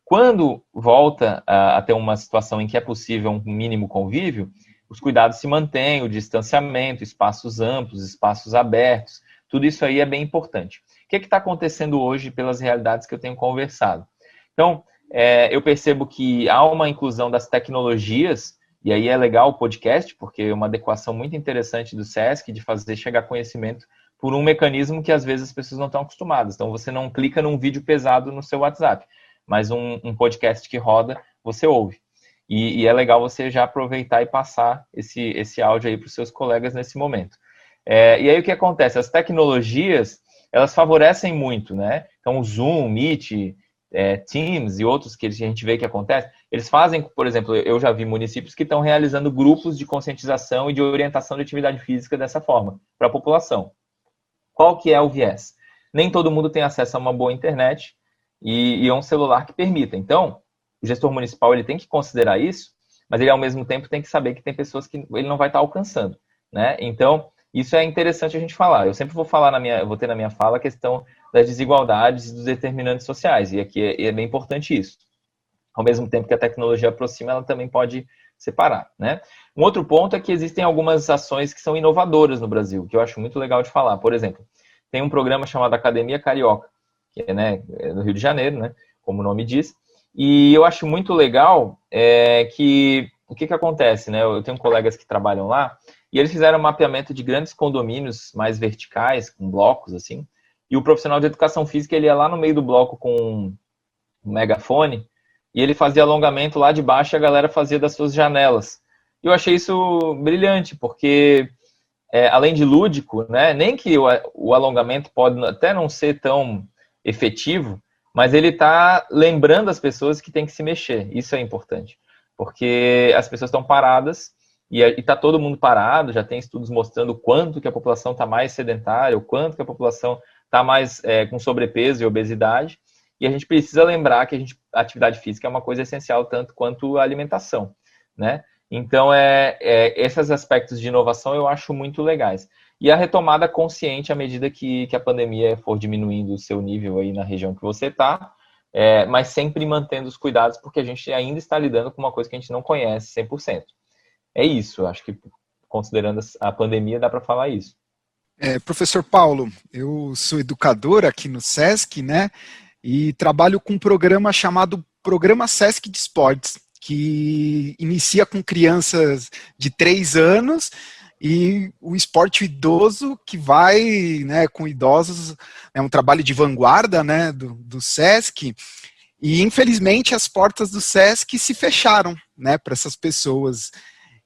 Quando volta a, a ter uma situação em que é possível um mínimo convívio, os cuidados se mantêm, o distanciamento, espaços amplos, espaços abertos, tudo isso aí é bem importante que está acontecendo hoje pelas realidades que eu tenho conversado? Então, é, eu percebo que há uma inclusão das tecnologias, e aí é legal o podcast, porque é uma adequação muito interessante do SESC de fazer chegar conhecimento por um mecanismo que às vezes as pessoas não estão acostumadas. Então, você não clica num vídeo pesado no seu WhatsApp, mas um, um podcast que roda, você ouve. E, e, é legal você já aproveitar e passar esse, esse áudio aí para os seus colegas nesse momento. É, e aí o que acontece? As tecnologias elas favorecem muito, né? Então, o Zoom, Meet, é, Teams e outros que a gente vê que acontece, eles fazem, por exemplo, eu já vi municípios que estão realizando grupos de conscientização e de orientação de atividade física dessa forma, para a população. Qual que é o viés? Nem todo mundo tem acesso a uma boa internet e, e a um celular que permita. Então, o gestor municipal ele tem que considerar isso, mas ele ao mesmo tempo tem que saber que tem pessoas que ele não vai estar alcançando, né? Então, isso é interessante a gente falar. Eu sempre vou falar na minha, vou ter na minha fala a questão das desigualdades e dos determinantes sociais, e aqui é, é bem importante isso. Ao mesmo tempo que a tecnologia aproxima, ela também pode separar, né? Um outro ponto é que existem algumas ações que são inovadoras no Brasil, que eu acho muito legal de falar. Por exemplo, tem um programa chamado Academia Carioca, que é, né, é no Rio de Janeiro, né, como o nome diz, e eu acho muito legal é, que o que, que acontece, né? Eu tenho colegas que trabalham lá e eles fizeram um mapeamento de grandes condomínios mais verticais, com blocos assim. E o profissional de educação física ele ia lá no meio do bloco com um megafone e ele fazia alongamento lá de baixo e a galera fazia das suas janelas. E eu achei isso brilhante, porque é, além de lúdico, né, nem que o, o, alongamento pode até não ser tão efetivo, mas ele está lembrando as pessoas que tem que se mexer. Isso é importante, porque as pessoas estão paradas e está todo mundo parado, já tem estudos mostrando quanto que a população está mais sedentária, o quanto que a população está mais é, com sobrepeso e obesidade, e a gente precisa lembrar que a, gente, atividade física é uma coisa essencial tanto quanto a alimentação, né? Então, é, é, esses aspectos de inovação eu acho muito legais. E a retomada consciente à medida que, que a pandemia for diminuindo o seu nível aí na região que você está, é, mas sempre mantendo os cuidados, porque a gente ainda está lidando com uma coisa que a gente não conhece 100%. É isso, acho que considerando a pandemia dá para falar isso. É, professor Paulo, eu sou educador aqui no SESC, né? E trabalho com um programa chamado Programa SESC de Esportes, que inicia com crianças de 3 anos e o esporte idoso que vai né, com idosos, é um trabalho de vanguarda né, do, do SESC, e infelizmente as portas do SESC se fecharam né, para essas pessoas.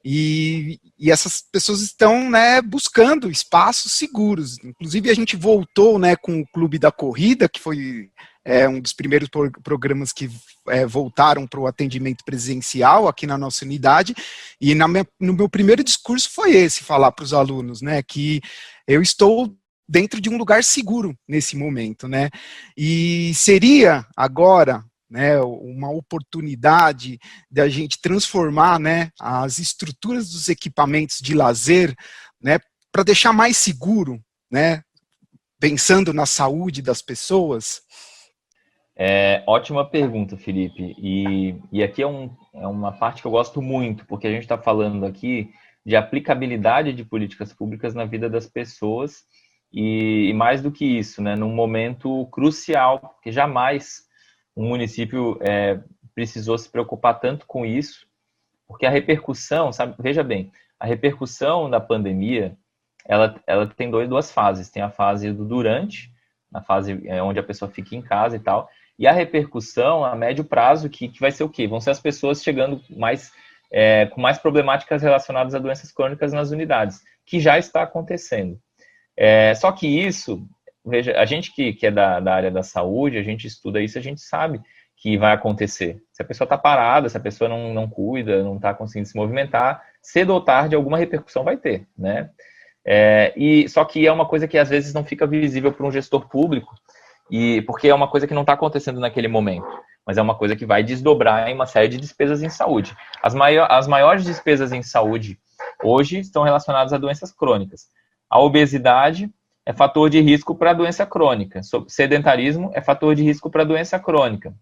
E, e, essas pessoas estão né, buscando espaços seguros. Inclusive, a gente voltou né, com o Clube da Corrida, que foi é, um dos primeiros pro programas que é, voltaram para o atendimento presencial aqui na nossa unidade. E minha, no meu primeiro discurso foi esse: falar para os alunos né, que eu estou dentro de um lugar seguro nesse momento, né? E seria agora né, uma oportunidade de a gente transformar né, as estruturas dos equipamentos de lazer né, para deixar mais seguro, né, pensando na saúde das pessoas? É, ótima pergunta, Felipe. E, e aqui é, um, é uma parte que eu gosto muito, porque a gente está falando aqui de aplicabilidade de políticas públicas na vida das pessoas e, e mais do que isso, né, num momento crucial, porque jamais um município é, precisou se preocupar tanto com isso, porque a repercussão, sabe, veja bem, a repercussão da pandemia, ela, ela tem dois, duas fases, tem a fase do durante, a fase é, onde a pessoa fica em casa e tal, e a repercussão a médio prazo, que, que vai ser o quê? Vão ser as pessoas chegando mais é, com mais problemáticas relacionadas a doenças crônicas nas unidades, que já está acontecendo. É, só que isso a gente que, que é da, da área da saúde, a gente estuda isso, a gente sabe que vai acontecer. Se a pessoa está parada, se a pessoa não, não cuida, não está conseguindo se movimentar, cedo ou tarde alguma repercussão vai ter, né? É, e só que é uma coisa que às vezes não fica visível para um gestor público, e porque é uma coisa que não está acontecendo naquele momento, mas é uma coisa que vai desdobrar em uma série de despesas em saúde. As, maior, as maiores despesas em saúde hoje estão relacionadas a doenças crônicas. A obesidade, é fator de risco para doença crônica. Sedentarismo é fator de risco para doença crônica.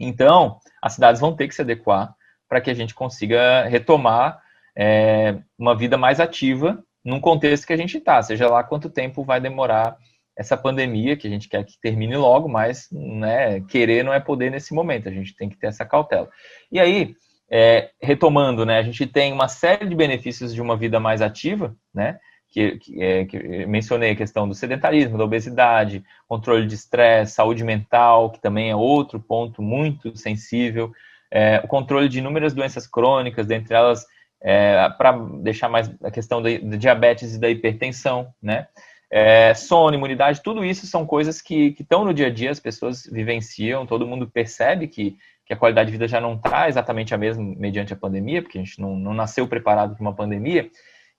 Então, as cidades vão ter que se adequar para que a gente consiga retomar é, uma vida mais ativa num contexto que a gente está, seja lá quanto tempo vai demorar essa pandemia, que a gente quer que termine logo, mas né, querer não é poder nesse momento, a gente tem que ter essa cautela. E aí, é, retomando, né, a gente tem uma série de benefícios de uma vida mais ativa, né, que, que, é, que mencionei a questão do sedentarismo, da obesidade, controle de estresse, saúde mental, que também é outro ponto muito sensível, é, o controle de inúmeras doenças crônicas, dentre elas, é, para deixar mais a questão da, da, diabetes e da hipertensão, né? É, sono, imunidade, tudo isso são coisas que estão no dia a dia, as pessoas vivenciam, todo mundo percebe que, que a qualidade de vida já não está exatamente a mesma mediante a pandemia, porque a gente não, não nasceu preparado para uma pandemia,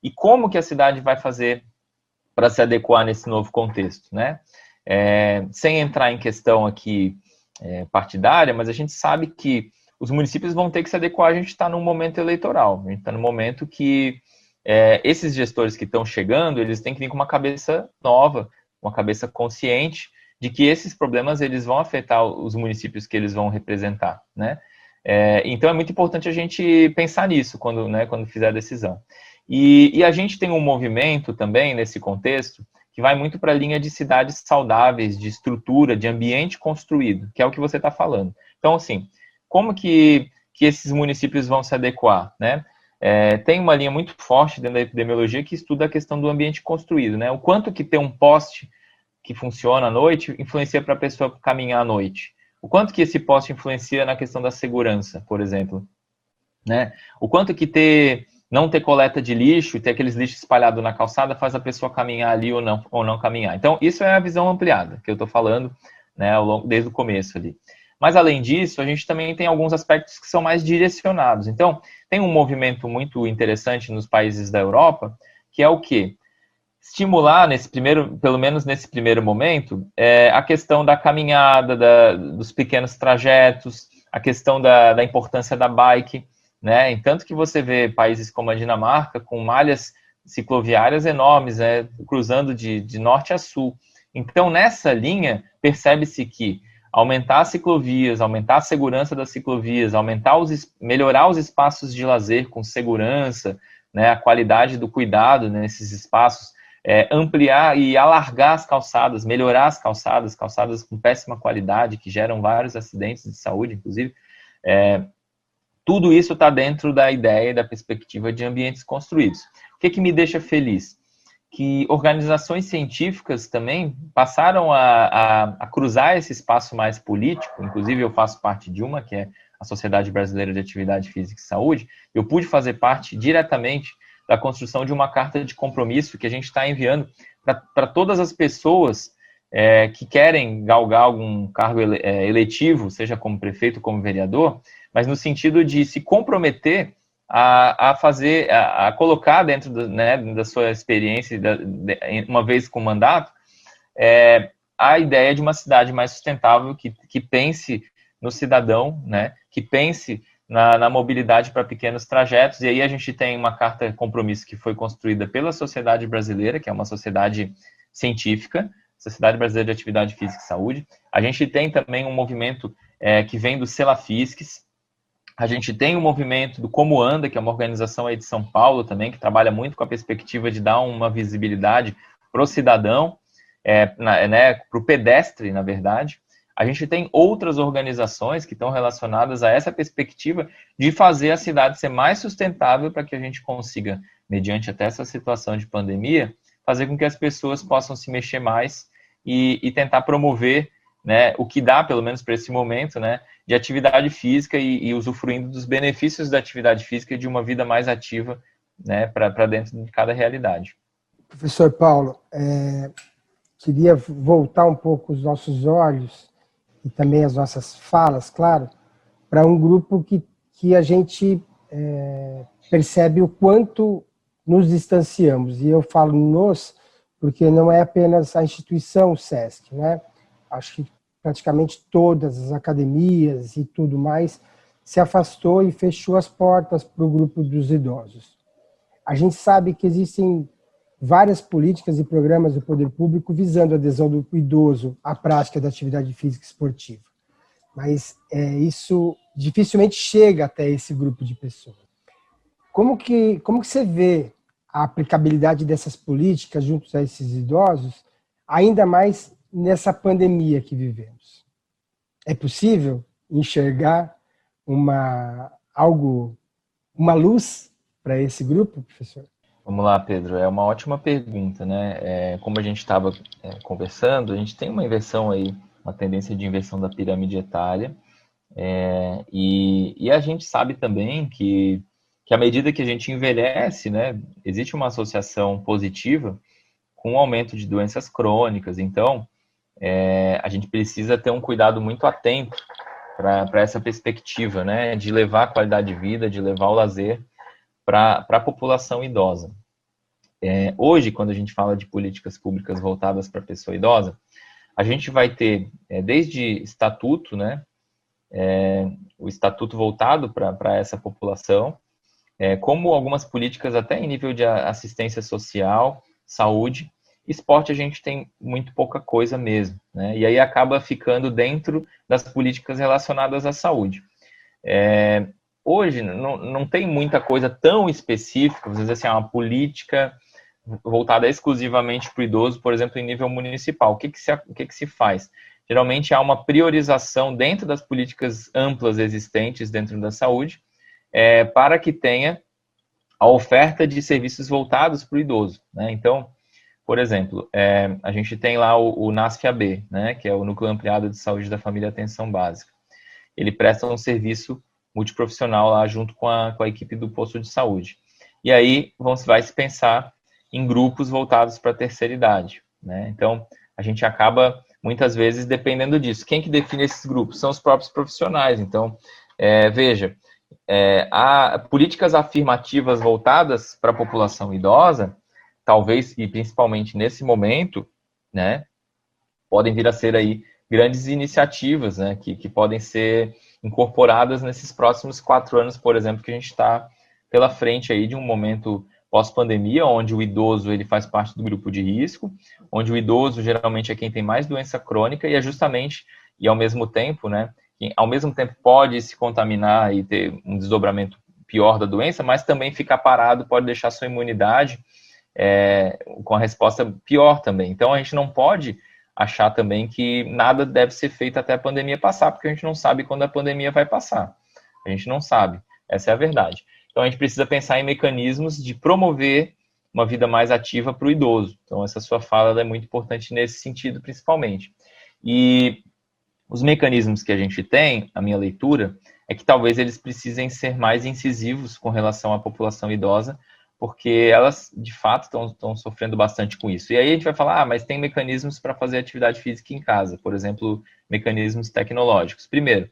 e como que a cidade vai fazer para se adequar nesse novo contexto, né? É, sem entrar em questão aqui é, partidária, mas a gente sabe que os municípios vão ter que se adequar. A gente está num momento eleitoral, a gente está num momento que é, esses gestores que estão chegando, eles têm que vir com uma cabeça nova, uma cabeça consciente de que esses problemas eles vão afetar os municípios que eles vão representar, né? É, então é muito importante a gente pensar nisso quando, né, quando fizer a decisão. E, e a gente tem um movimento também nesse contexto que vai muito para a linha de cidades saudáveis, de estrutura, de ambiente construído, que é o que você está falando. Então, assim, como que, que esses municípios vão se adequar, né? É, tem uma linha muito forte dentro da epidemiologia que estuda a questão do ambiente construído, né? O quanto que ter um poste que funciona à noite influencia para a pessoa caminhar à noite. O quanto que esse poste influencia na questão da segurança, por exemplo, né? O quanto que ter não ter coleta de lixo e ter aqueles lixos espalhados na calçada faz a pessoa caminhar ali ou não, ou não caminhar. Então, isso é a visão ampliada que eu estou falando né, longo, desde o começo ali. Mas, além disso, a gente também tem alguns aspectos que são mais direcionados. Então, tem um movimento muito interessante nos países da Europa, que é o quê? Estimular, nesse primeiro, pelo menos nesse primeiro momento, é, a questão da caminhada, da, dos pequenos trajetos, a questão da, da importância da bike né? Tanto que você vê países como a Dinamarca com malhas cicloviárias enormes, né? cruzando de, de norte a sul. Então, nessa linha, percebe-se que aumentar as ciclovias, aumentar a segurança das ciclovias, aumentar os, melhorar os espaços de lazer com segurança, né, a qualidade do cuidado nesses espaços, é, ampliar e alargar as calçadas, melhorar as calçadas, calçadas com péssima qualidade, que geram vários acidentes de saúde, inclusive. É, tudo isso está dentro da ideia e da perspectiva de ambientes construídos. O que, que me deixa feliz? Que organizações científicas também passaram a, a, a cruzar esse espaço mais político, inclusive eu faço parte de uma, que é a Sociedade Brasileira de Atividade Física e Saúde, eu pude fazer parte diretamente da construção de uma carta de compromisso que a gente está enviando para todas as pessoas é, que querem galgar algum cargo ele, é, eletivo, seja como prefeito como vereador, mas no sentido de se comprometer a, a fazer, a, a colocar dentro do, né, da sua experiência, da, de, uma vez com mandato, é, a ideia de uma cidade mais sustentável que, que pense no cidadão, né, que pense na, na mobilidade para pequenos trajetos. E aí a gente tem uma carta de compromisso que foi construída pela Sociedade Brasileira, que é uma sociedade científica, Sociedade Brasileira de Atividade Física e Saúde. A gente tem também um movimento é, que vem do Celafisques. A gente tem um movimento do Como Anda, que é uma organização aí de São Paulo também, que trabalha muito com a perspectiva de dar uma visibilidade para o cidadão, é, né, para o pedestre, na verdade. A gente tem outras organizações que estão relacionadas a essa perspectiva de fazer a cidade ser mais sustentável para que a gente consiga, mediante até essa situação de pandemia, fazer com que as pessoas possam se mexer mais e, e tentar promover né, o que dá, pelo menos para esse momento, né, de atividade física e, e, usufruindo dos benefícios da atividade física de uma vida mais ativa né, para dentro de cada realidade. Professor Paulo, é, queria voltar um pouco os nossos olhos e também as nossas falas, claro, para um grupo que, que a gente é, percebe o quanto nos distanciamos. E eu falo nos, porque não é apenas a instituição SESC, né? Acho que praticamente todas as academias e tudo mais se afastou e fechou as portas para o grupo dos idosos. A gente sabe que existem várias políticas e programas do poder público visando a adesão do idoso à prática da atividade física esportiva. Mas é, isso dificilmente chega até esse grupo de pessoas. Como que, como que você vê a aplicabilidade dessas políticas junto a esses idosos, ainda mais nessa pandemia que vivemos? É possível enxergar uma algo, uma luz para esse grupo, professor? Vamos lá, Pedro. É uma ótima pergunta, né? É, como a gente estava é, conversando, a gente tem uma inversão aí, uma tendência de inversão da pirâmide etária, é, e, e, a gente sabe também que, que à medida que a gente envelhece, né, existe uma associação positiva com o aumento de doenças crônicas. Então, é, a gente precisa ter um cuidado muito atento para essa perspectiva, né, de levar a qualidade de vida, de levar o lazer para a população idosa. É, hoje, quando a gente fala de políticas públicas voltadas para a pessoa idosa, a gente vai ter, é, desde estatuto, né, é, o estatuto voltado para essa população, é, como algumas políticas até em nível de assistência social, saúde, esporte a gente tem muito pouca coisa mesmo, né, e aí acaba ficando dentro das políticas relacionadas à saúde. É, hoje não, não tem muita coisa tão específica, às vezes assim, uma política voltada exclusivamente para o idoso, por exemplo, em nível municipal. O que, que, se, o que, que se faz? Geralmente há uma priorização dentro das políticas amplas existentes dentro da saúde é, para que tenha a oferta de serviços voltados para o idoso. Né? Então, por exemplo, é, a gente tem lá o, o NASF-AB, né, que é o Núcleo Ampliado de Saúde da Família e Atenção Básica. Ele presta um serviço multiprofissional lá junto com a, com a equipe do posto de saúde. E aí vão, vai se pensar em grupos voltados para a terceira idade. Né? Então, a gente acaba, muitas vezes, dependendo disso. Quem que define esses grupos? São os próprios profissionais. Então, é, veja, é, há políticas afirmativas voltadas para a população idosa, talvez, e principalmente nesse momento, né, podem vir a ser aí grandes iniciativas, né, que, que podem ser incorporadas nesses próximos quatro anos, por exemplo, que a gente está pela frente aí de um momento pós-pandemia, onde o idoso ele faz parte do grupo de risco, onde o idoso geralmente é quem tem mais doença crônica e é justamente e ao mesmo tempo, né, que ao mesmo tempo pode se contaminar e ter um desdobramento pior da doença, mas também ficar parado pode deixar sua imunidade é, com a resposta pior também. Então a gente não pode achar também que nada deve ser feito até a pandemia passar, porque a gente não sabe quando a pandemia vai passar. A gente não sabe. Essa é a verdade. Então a gente precisa pensar em mecanismos de promover uma vida mais ativa para o idoso. Então essa sua fala é muito importante nesse sentido, principalmente. E os mecanismos que a gente tem, a minha leitura, é que talvez eles precisem ser mais incisivos com relação à população idosa, porque elas, de fato, estão sofrendo bastante com isso. E aí a gente vai falar, ah, mas tem mecanismos para fazer atividade física em casa, por exemplo, mecanismos tecnológicos. Primeiro,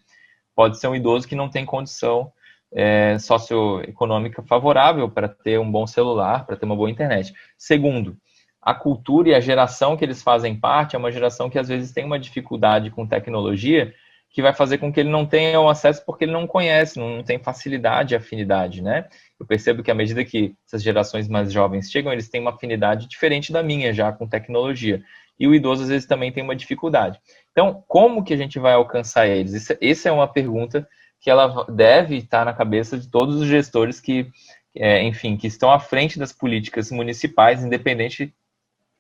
pode ser um idoso que não tem condição é, socioeconômica favorável para ter um bom celular, para ter uma boa internet. Segundo, a cultura e a geração que eles fazem parte é uma geração que às vezes tem uma dificuldade com tecnologia que vai fazer com que ele não tenha o acesso porque ele não conhece, não tem facilidade e afinidade, né? Eu percebo que à medida que essas gerações mais jovens chegam, eles têm uma afinidade diferente da minha já com tecnologia. E o idoso às vezes também tem uma dificuldade. Então, como que a gente vai alcançar eles? Essa é uma pergunta que ela deve estar na cabeça de todos os gestores que, é, enfim, que estão à frente das políticas municipais, independente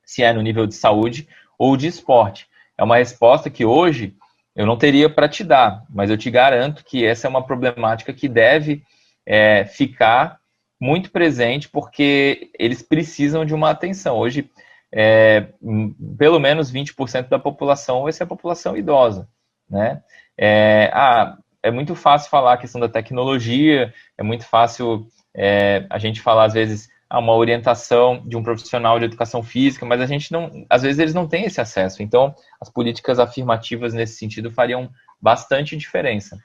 se é no nível de saúde ou de esporte. É uma resposta que hoje eu não teria para te dar, mas eu te garanto que essa é uma problemática que deve é, ficar muito presente, porque eles precisam de uma atenção. Hoje, é, pelo menos 20% da população vai ser a população idosa, né? É, ah, é muito fácil falar a questão da tecnologia, é muito fácil é, a gente falar, às vezes, ah, uma orientação de um profissional de educação física, mas a gente não, às vezes eles não têm esse acesso. Então, as políticas afirmativas nesse sentido fariam bastante diferença.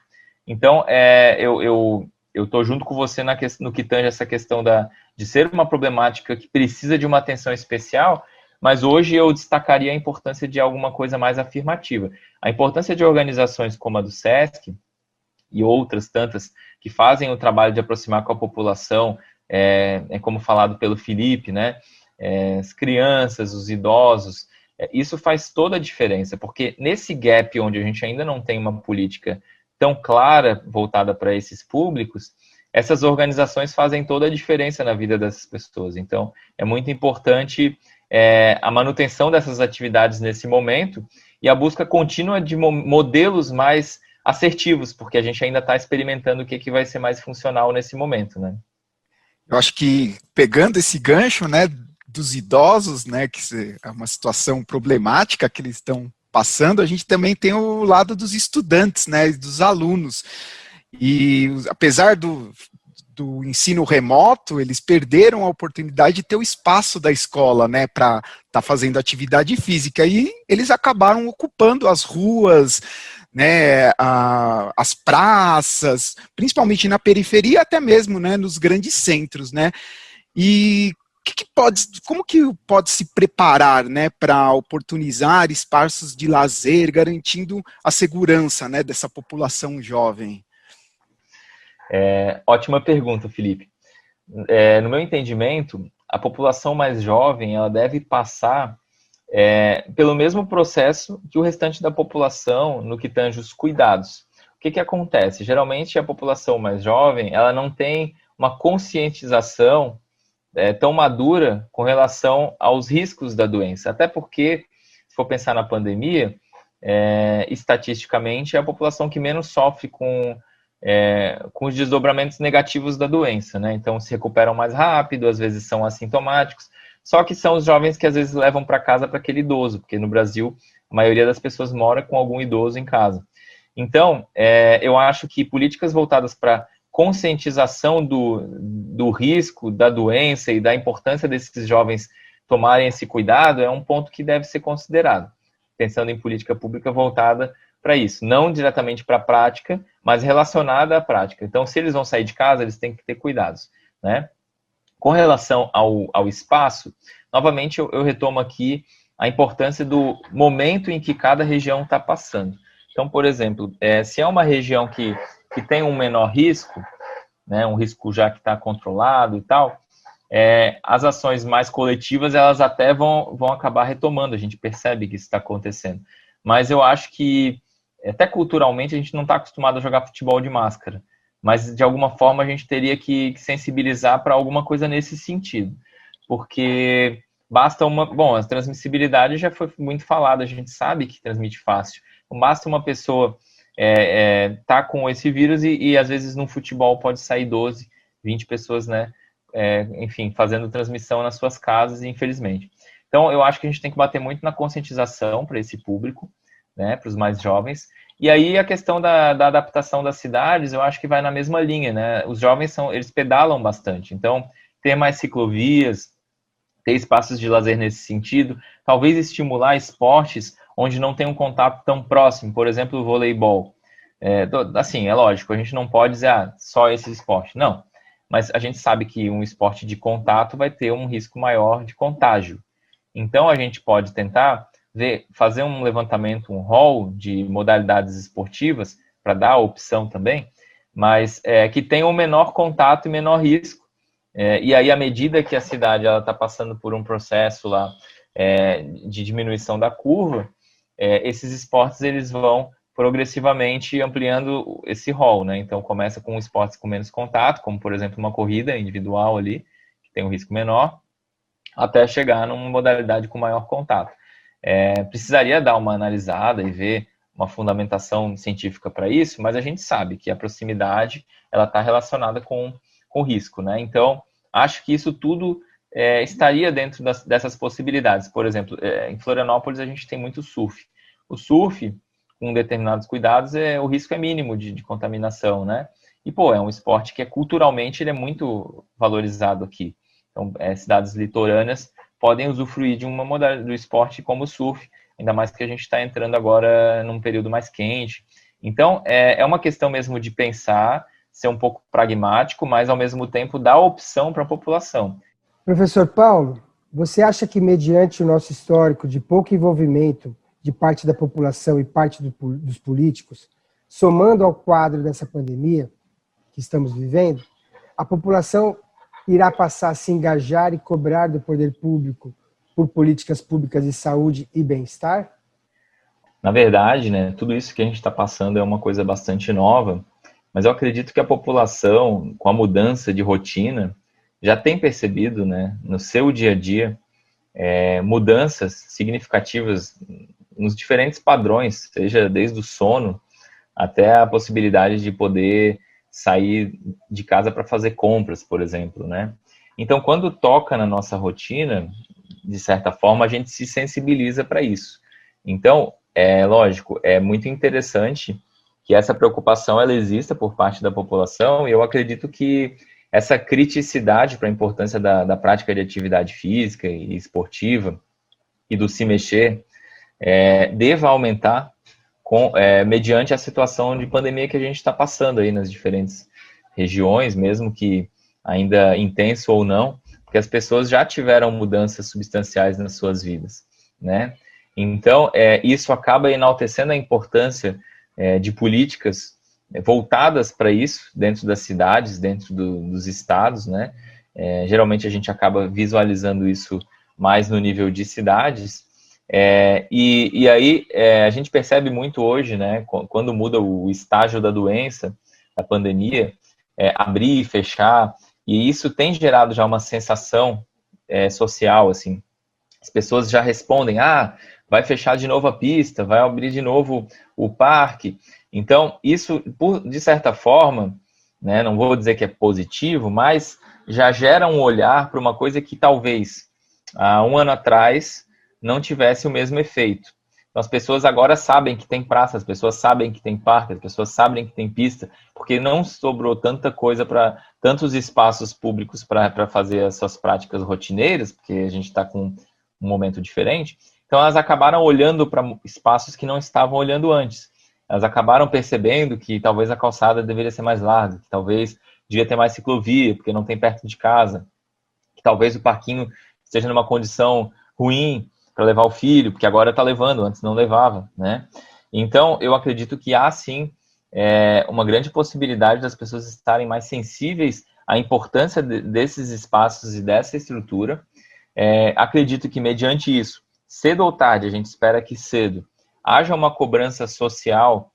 Então, é, eu, eu eu estou junto com você na questão, no que tange essa questão da, de ser uma problemática que precisa de uma atenção especial, mas hoje eu destacaria a importância de alguma coisa mais afirmativa. A importância de organizações como a do SESC e outras tantas que fazem o trabalho de aproximar com a população, é, é como falado pelo Felipe, né? É, as crianças, os idosos, é, isso faz toda a diferença, porque nesse gap onde a gente ainda não tem uma política tão clara voltada para esses públicos, essas organizações fazem toda a diferença na vida dessas pessoas. Então, é muito importante é, a manutenção dessas atividades nesse momento e a busca contínua de modelos mais assertivos, porque a gente ainda está experimentando o que, que vai ser mais funcional nesse momento, né? Eu acho que pegando esse gancho, né, dos idosos, né, que é uma situação problemática que eles estão passando, a gente também tem o lado dos estudantes, né, dos alunos. E apesar do, do ensino remoto, eles perderam a oportunidade de ter o espaço da escola, né, para estar tá fazendo atividade física. E eles acabaram ocupando as ruas, né, a, as praças, principalmente na periferia, até mesmo, né, nos grandes centros, né. E que, que pode, como que pode se preparar, né, para oportunizar espaços de lazer, garantindo a segurança, né, dessa população jovem? É, ótima pergunta, Felipe. É, no meu entendimento, a população mais jovem ela deve passar é, pelo mesmo processo que o restante da população no que tange os cuidados. O que, que acontece? Geralmente a população mais jovem ela não tem uma conscientização é, tão madura com relação aos riscos da doença. Até porque, se for pensar na pandemia, é, estatisticamente é a população que menos sofre com, é, com os desdobramentos negativos da doença, né? Então se recuperam mais rápido, às vezes são assintomáticos, só que são os jovens que às vezes levam para casa para aquele idoso, porque no Brasil a maioria das pessoas mora com algum idoso em casa. Então, é, eu acho que políticas voltadas para conscientização do, do risco da doença e da importância desses jovens tomarem esse cuidado é um ponto que deve ser considerado, pensando em política pública voltada para isso, não diretamente para a prática, mas relacionada à prática. Então, se eles vão sair de casa, eles têm que ter cuidados, né? Com relação ao, ao espaço, novamente eu, eu retomo aqui a importância do momento em que cada região está passando. Então, por exemplo, é, se é uma região que que tem um menor risco, né, um risco já que está controlado e tal, é, as ações mais coletivas elas até vão, vão acabar retomando, a gente percebe que isso está acontecendo. Mas eu acho que até culturalmente a gente não está acostumado a jogar futebol de máscara, mas de alguma forma a gente teria que, sensibilizar para alguma coisa nesse sentido, porque basta uma, bom, a transmissibilidade já foi muito falada, a gente sabe que transmite fácil, então, basta uma pessoa é, é, tá com esse vírus e, e, às vezes no futebol pode sair 12, 20 pessoas, né, é, enfim, fazendo transmissão nas suas casas, infelizmente. Então, eu acho que a gente tem que bater muito na conscientização para esse público, né, para os mais jovens. E aí a questão da, da, adaptação das cidades, eu acho que vai na mesma linha, né? Os jovens são, eles pedalam bastante, então ter mais ciclovias, ter espaços de lazer nesse sentido, talvez estimular esportes onde não tem um contato tão próximo, por exemplo, o voleibol. É, assim, é lógico, a gente não pode dizer ah, só esse esporte, não. Mas a gente sabe que um esporte de contato vai ter um risco maior de contágio. Então a gente pode tentar ver, fazer um levantamento, um rol de modalidades esportivas, para dar a opção também, mas é, que tenham um menor contato e menor risco. É, e aí, à medida que a cidade está passando por um processo lá é, de diminuição da curva, é, esses esportes eles vão progressivamente ampliando esse rol, né? Então começa com esportes com menos contato, como por exemplo uma corrida individual ali, que tem um risco menor, até chegar numa modalidade com maior contato. É, precisaria dar uma analisada e ver uma fundamentação científica para isso, mas a gente sabe que a proximidade ela está relacionada com o risco, né? Então, acho que isso tudo é, estaria dentro das, dessas possibilidades. Por exemplo, é, em Florianópolis a gente tem muito surf. O surf, com determinados cuidados, é, o risco é mínimo de, de contaminação, né? E, pô, é um esporte que é culturalmente ele é muito valorizado aqui. Então, é, cidades litorâneas podem usufruir de uma modalidade do esporte como o surf, ainda mais que a gente está entrando agora num período mais quente. Então, é, é uma questão mesmo de pensar, ser um pouco pragmático, mas ao mesmo tempo dar opção para a população. Professor Paulo, você acha que, mediante o nosso histórico de pouco envolvimento de parte da população e parte do, dos políticos, somando ao quadro dessa pandemia que estamos vivendo, a população irá passar a se engajar e cobrar do poder público por políticas públicas de saúde e bem-estar? Na verdade, né, tudo isso que a gente está passando é uma coisa bastante nova, mas eu acredito que a população, com a mudança de rotina, já tem percebido, né, no seu dia a dia, é, mudanças significativas nos diferentes padrões, seja desde o sono até a possibilidade de poder sair de casa para fazer compras, por exemplo, né? Então, quando toca na nossa rotina, de certa forma, a gente se sensibiliza para isso. Então, é lógico, é muito interessante que essa preocupação ela exista por parte da população e eu acredito que essa criticidade para a importância da, da, prática de atividade física e esportiva e do se mexer é, deva aumentar com, é, mediante a situação de pandemia que a gente está passando aí nas diferentes regiões, mesmo que ainda intenso ou não, porque as pessoas já tiveram mudanças substanciais nas suas vidas, né? Então, é, isso acaba enaltecendo a importância é, de políticas voltadas para isso dentro das cidades, dentro do, dos estados, né? É, geralmente a gente acaba visualizando isso mais no nível de cidades, é, e, e, aí é, a gente percebe muito hoje, né, quando muda o estágio da doença, da pandemia, é, abrir e fechar, e isso tem gerado já uma sensação é, social, assim. As pessoas já respondem, ah, vai fechar de novo a pista, vai abrir de novo o parque. Então, isso, por, de certa forma, né, não vou dizer que é positivo, mas já gera um olhar para uma coisa que talvez há um ano atrás não tivesse o mesmo efeito. Então, as pessoas agora sabem que tem praça, as pessoas sabem que tem parque, as pessoas sabem que tem pista, porque não sobrou tanta coisa para tantos espaços públicos para fazer as suas práticas rotineiras, porque a gente está com um momento diferente. Então, elas acabaram olhando para espaços que não estavam olhando antes. Elas acabaram percebendo que talvez a calçada deveria ser mais larga, que talvez devia ter mais ciclovia, porque não tem perto de casa, que talvez o parquinho esteja numa condição ruim, para levar o filho, porque agora está levando, antes não levava, né? Então, eu acredito que há sim é, uma grande possibilidade das pessoas estarem mais sensíveis à importância de, desses espaços e dessa estrutura. É, acredito que, mediante isso, cedo ou tarde, a gente espera que cedo, haja uma cobrança social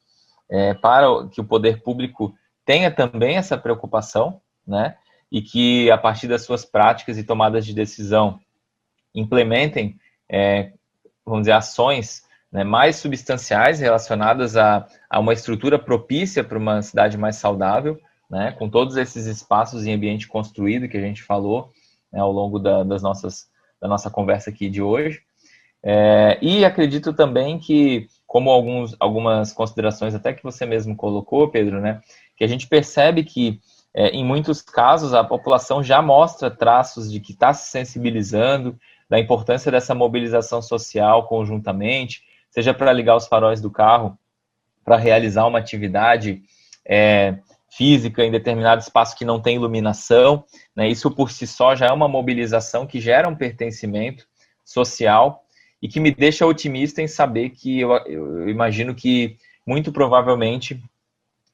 é, para que o poder público tenha também essa preocupação, né? E que a partir das suas práticas e tomadas de decisão implementem, é, vamos dizer, ações né, mais substanciais relacionadas a, a uma estrutura propícia para uma cidade mais saudável, né, com todos esses espaços em ambiente construído que a gente falou né, ao longo da, das nossas, da nossa conversa aqui de hoje. É, e acredito também que, como alguns, algumas considerações até que você mesmo colocou, Pedro, né, que a gente percebe que, é, em muitos casos, a população já mostra traços de que está se sensibilizando, da importância dessa mobilização social conjuntamente, seja para ligar os faróis do carro, para realizar uma atividade é, física em determinado espaço que não tem iluminação, né, isso por si só já é uma mobilização que gera um pertencimento social e que me deixa otimista em saber que eu, eu imagino que muito provavelmente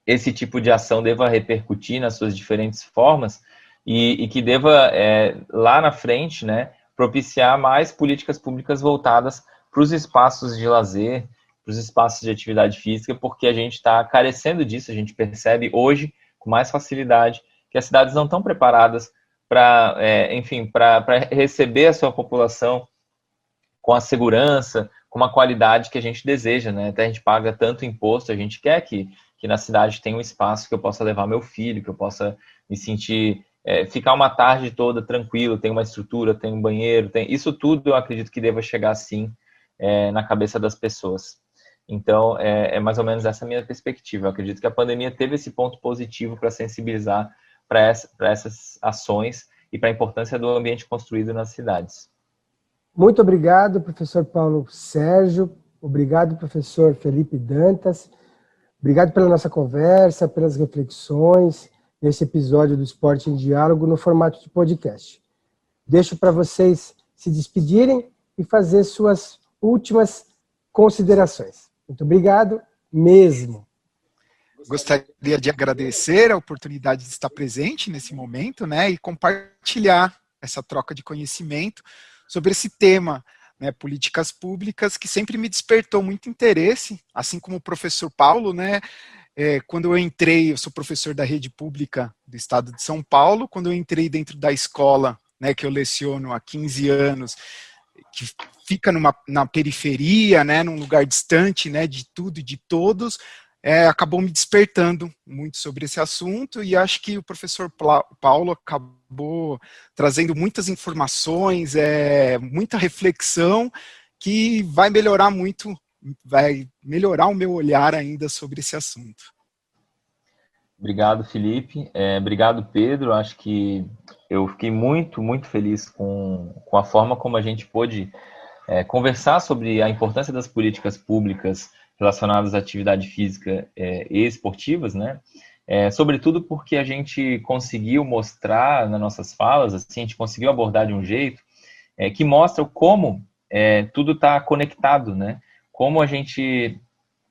esse tipo de ação deva repercutir nas suas diferentes formas e, e que deva é, lá na frente, né, propiciar mais políticas públicas voltadas para os espaços de lazer, para os espaços de atividade física, porque a gente está carecendo disso, a gente percebe hoje com mais facilidade que as cidades não estão preparadas para, é, enfim, para receber a sua população com a segurança, com uma qualidade que a gente deseja, né? Até a gente paga tanto imposto, a gente quer que, que na cidade tenha um espaço que eu possa levar meu filho, que eu possa me sentir é, ficar uma tarde toda tranquilo, tem uma estrutura, tem um banheiro, tem isso tudo eu acredito que deva chegar assim é, na cabeça das pessoas. Então, é, é, mais ou menos essa minha perspectiva. Eu acredito que a pandemia teve esse ponto positivo para sensibilizar para essa, essas ações e para a importância do ambiente construído nas cidades. Muito obrigado, professor Paulo Sérgio. Obrigado, professor Felipe Dantas. Obrigado pela nossa conversa, pelas reflexões nesse episódio do Esporte em Diálogo no formato de podcast. Deixo para vocês se despedirem e fazer suas últimas considerações. Muito obrigado mesmo. Gostaria de agradecer a oportunidade de estar presente nesse momento, né, e compartilhar essa troca de conhecimento sobre esse tema, né, políticas públicas, que sempre me despertou muito interesse, assim como o professor Paulo, né, é, quando eu entrei, eu sou professor da rede pública do estado de São Paulo, quando eu entrei dentro da escola, né, que eu leciono há 15 anos, que fica numa, na periferia, né, num lugar distante, né, de tudo e de todos, é, acabou me despertando muito sobre esse assunto. E acho que o professor Paulo acabou trazendo muitas informações, é, muita reflexão que vai melhorar muito vai melhorar o meu olhar ainda sobre esse assunto. Obrigado, Felipe. É, obrigado, Pedro. Acho que eu fiquei muito, muito feliz com, com a forma como a gente pôde é, conversar sobre a importância das políticas públicas relacionadas à atividade física é, e esportivas, né? É, sobretudo porque a gente conseguiu mostrar nas nossas falas, assim, a gente conseguiu abordar de um jeito é, que mostra como é, tudo está conectado, né? Como a gente,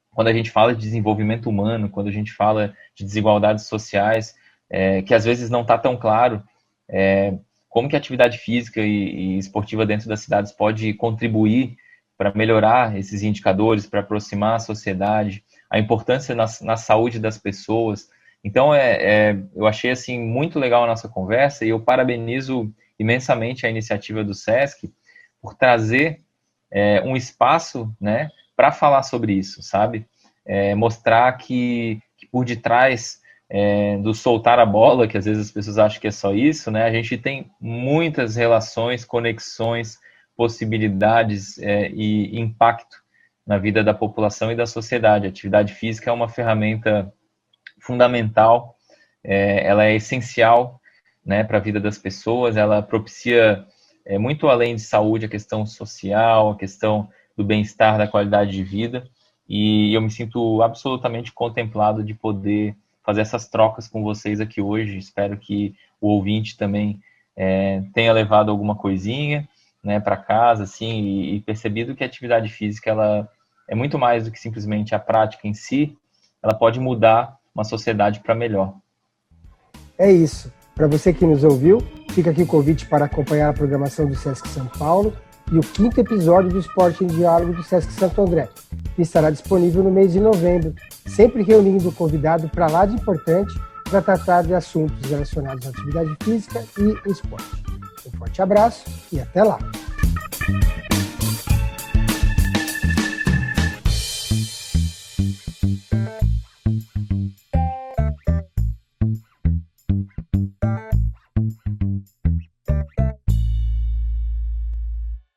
quando a gente fala de desenvolvimento humano, quando a gente fala de desigualdades sociais, é, que às vezes não está tão claro, é, como que a atividade física e, e esportiva dentro das cidades pode contribuir para melhorar esses indicadores, para aproximar a sociedade, a importância na, na saúde das pessoas. Então, é, é, eu achei assim muito legal a nossa conversa e eu parabenizo imensamente a iniciativa do SESC por trazer é, um espaço, né, para falar sobre isso, sabe? É, mostrar que, que, por detrás é, do soltar a bola, que às vezes as pessoas acham que é só isso, né? A gente tem muitas relações, conexões, possibilidades é, e impacto na vida da população e da sociedade. A atividade física é uma ferramenta fundamental, é, ela é essencial né, para a vida das pessoas, ela propicia é, muito além de saúde, a questão social, a questão do bem-estar, da qualidade de vida, e eu me sinto absolutamente contemplado de poder fazer essas trocas com vocês aqui hoje. Espero que o ouvinte também é, tenha levado alguma coisinha né, para casa, assim, e, e, percebido que a atividade física ela é muito mais do que simplesmente a prática em si, ela pode mudar uma sociedade para melhor. É isso. Para você que nos ouviu, fica aqui o convite para acompanhar a programação do Sesc São Paulo e o quinto episódio do Esporte em Diálogo do Sesc Santo André, que estará disponível no mês de novembro, sempre reunindo o convidado para lá de importante para tratar de assuntos relacionados à atividade física e esporte. Um forte abraço e até lá!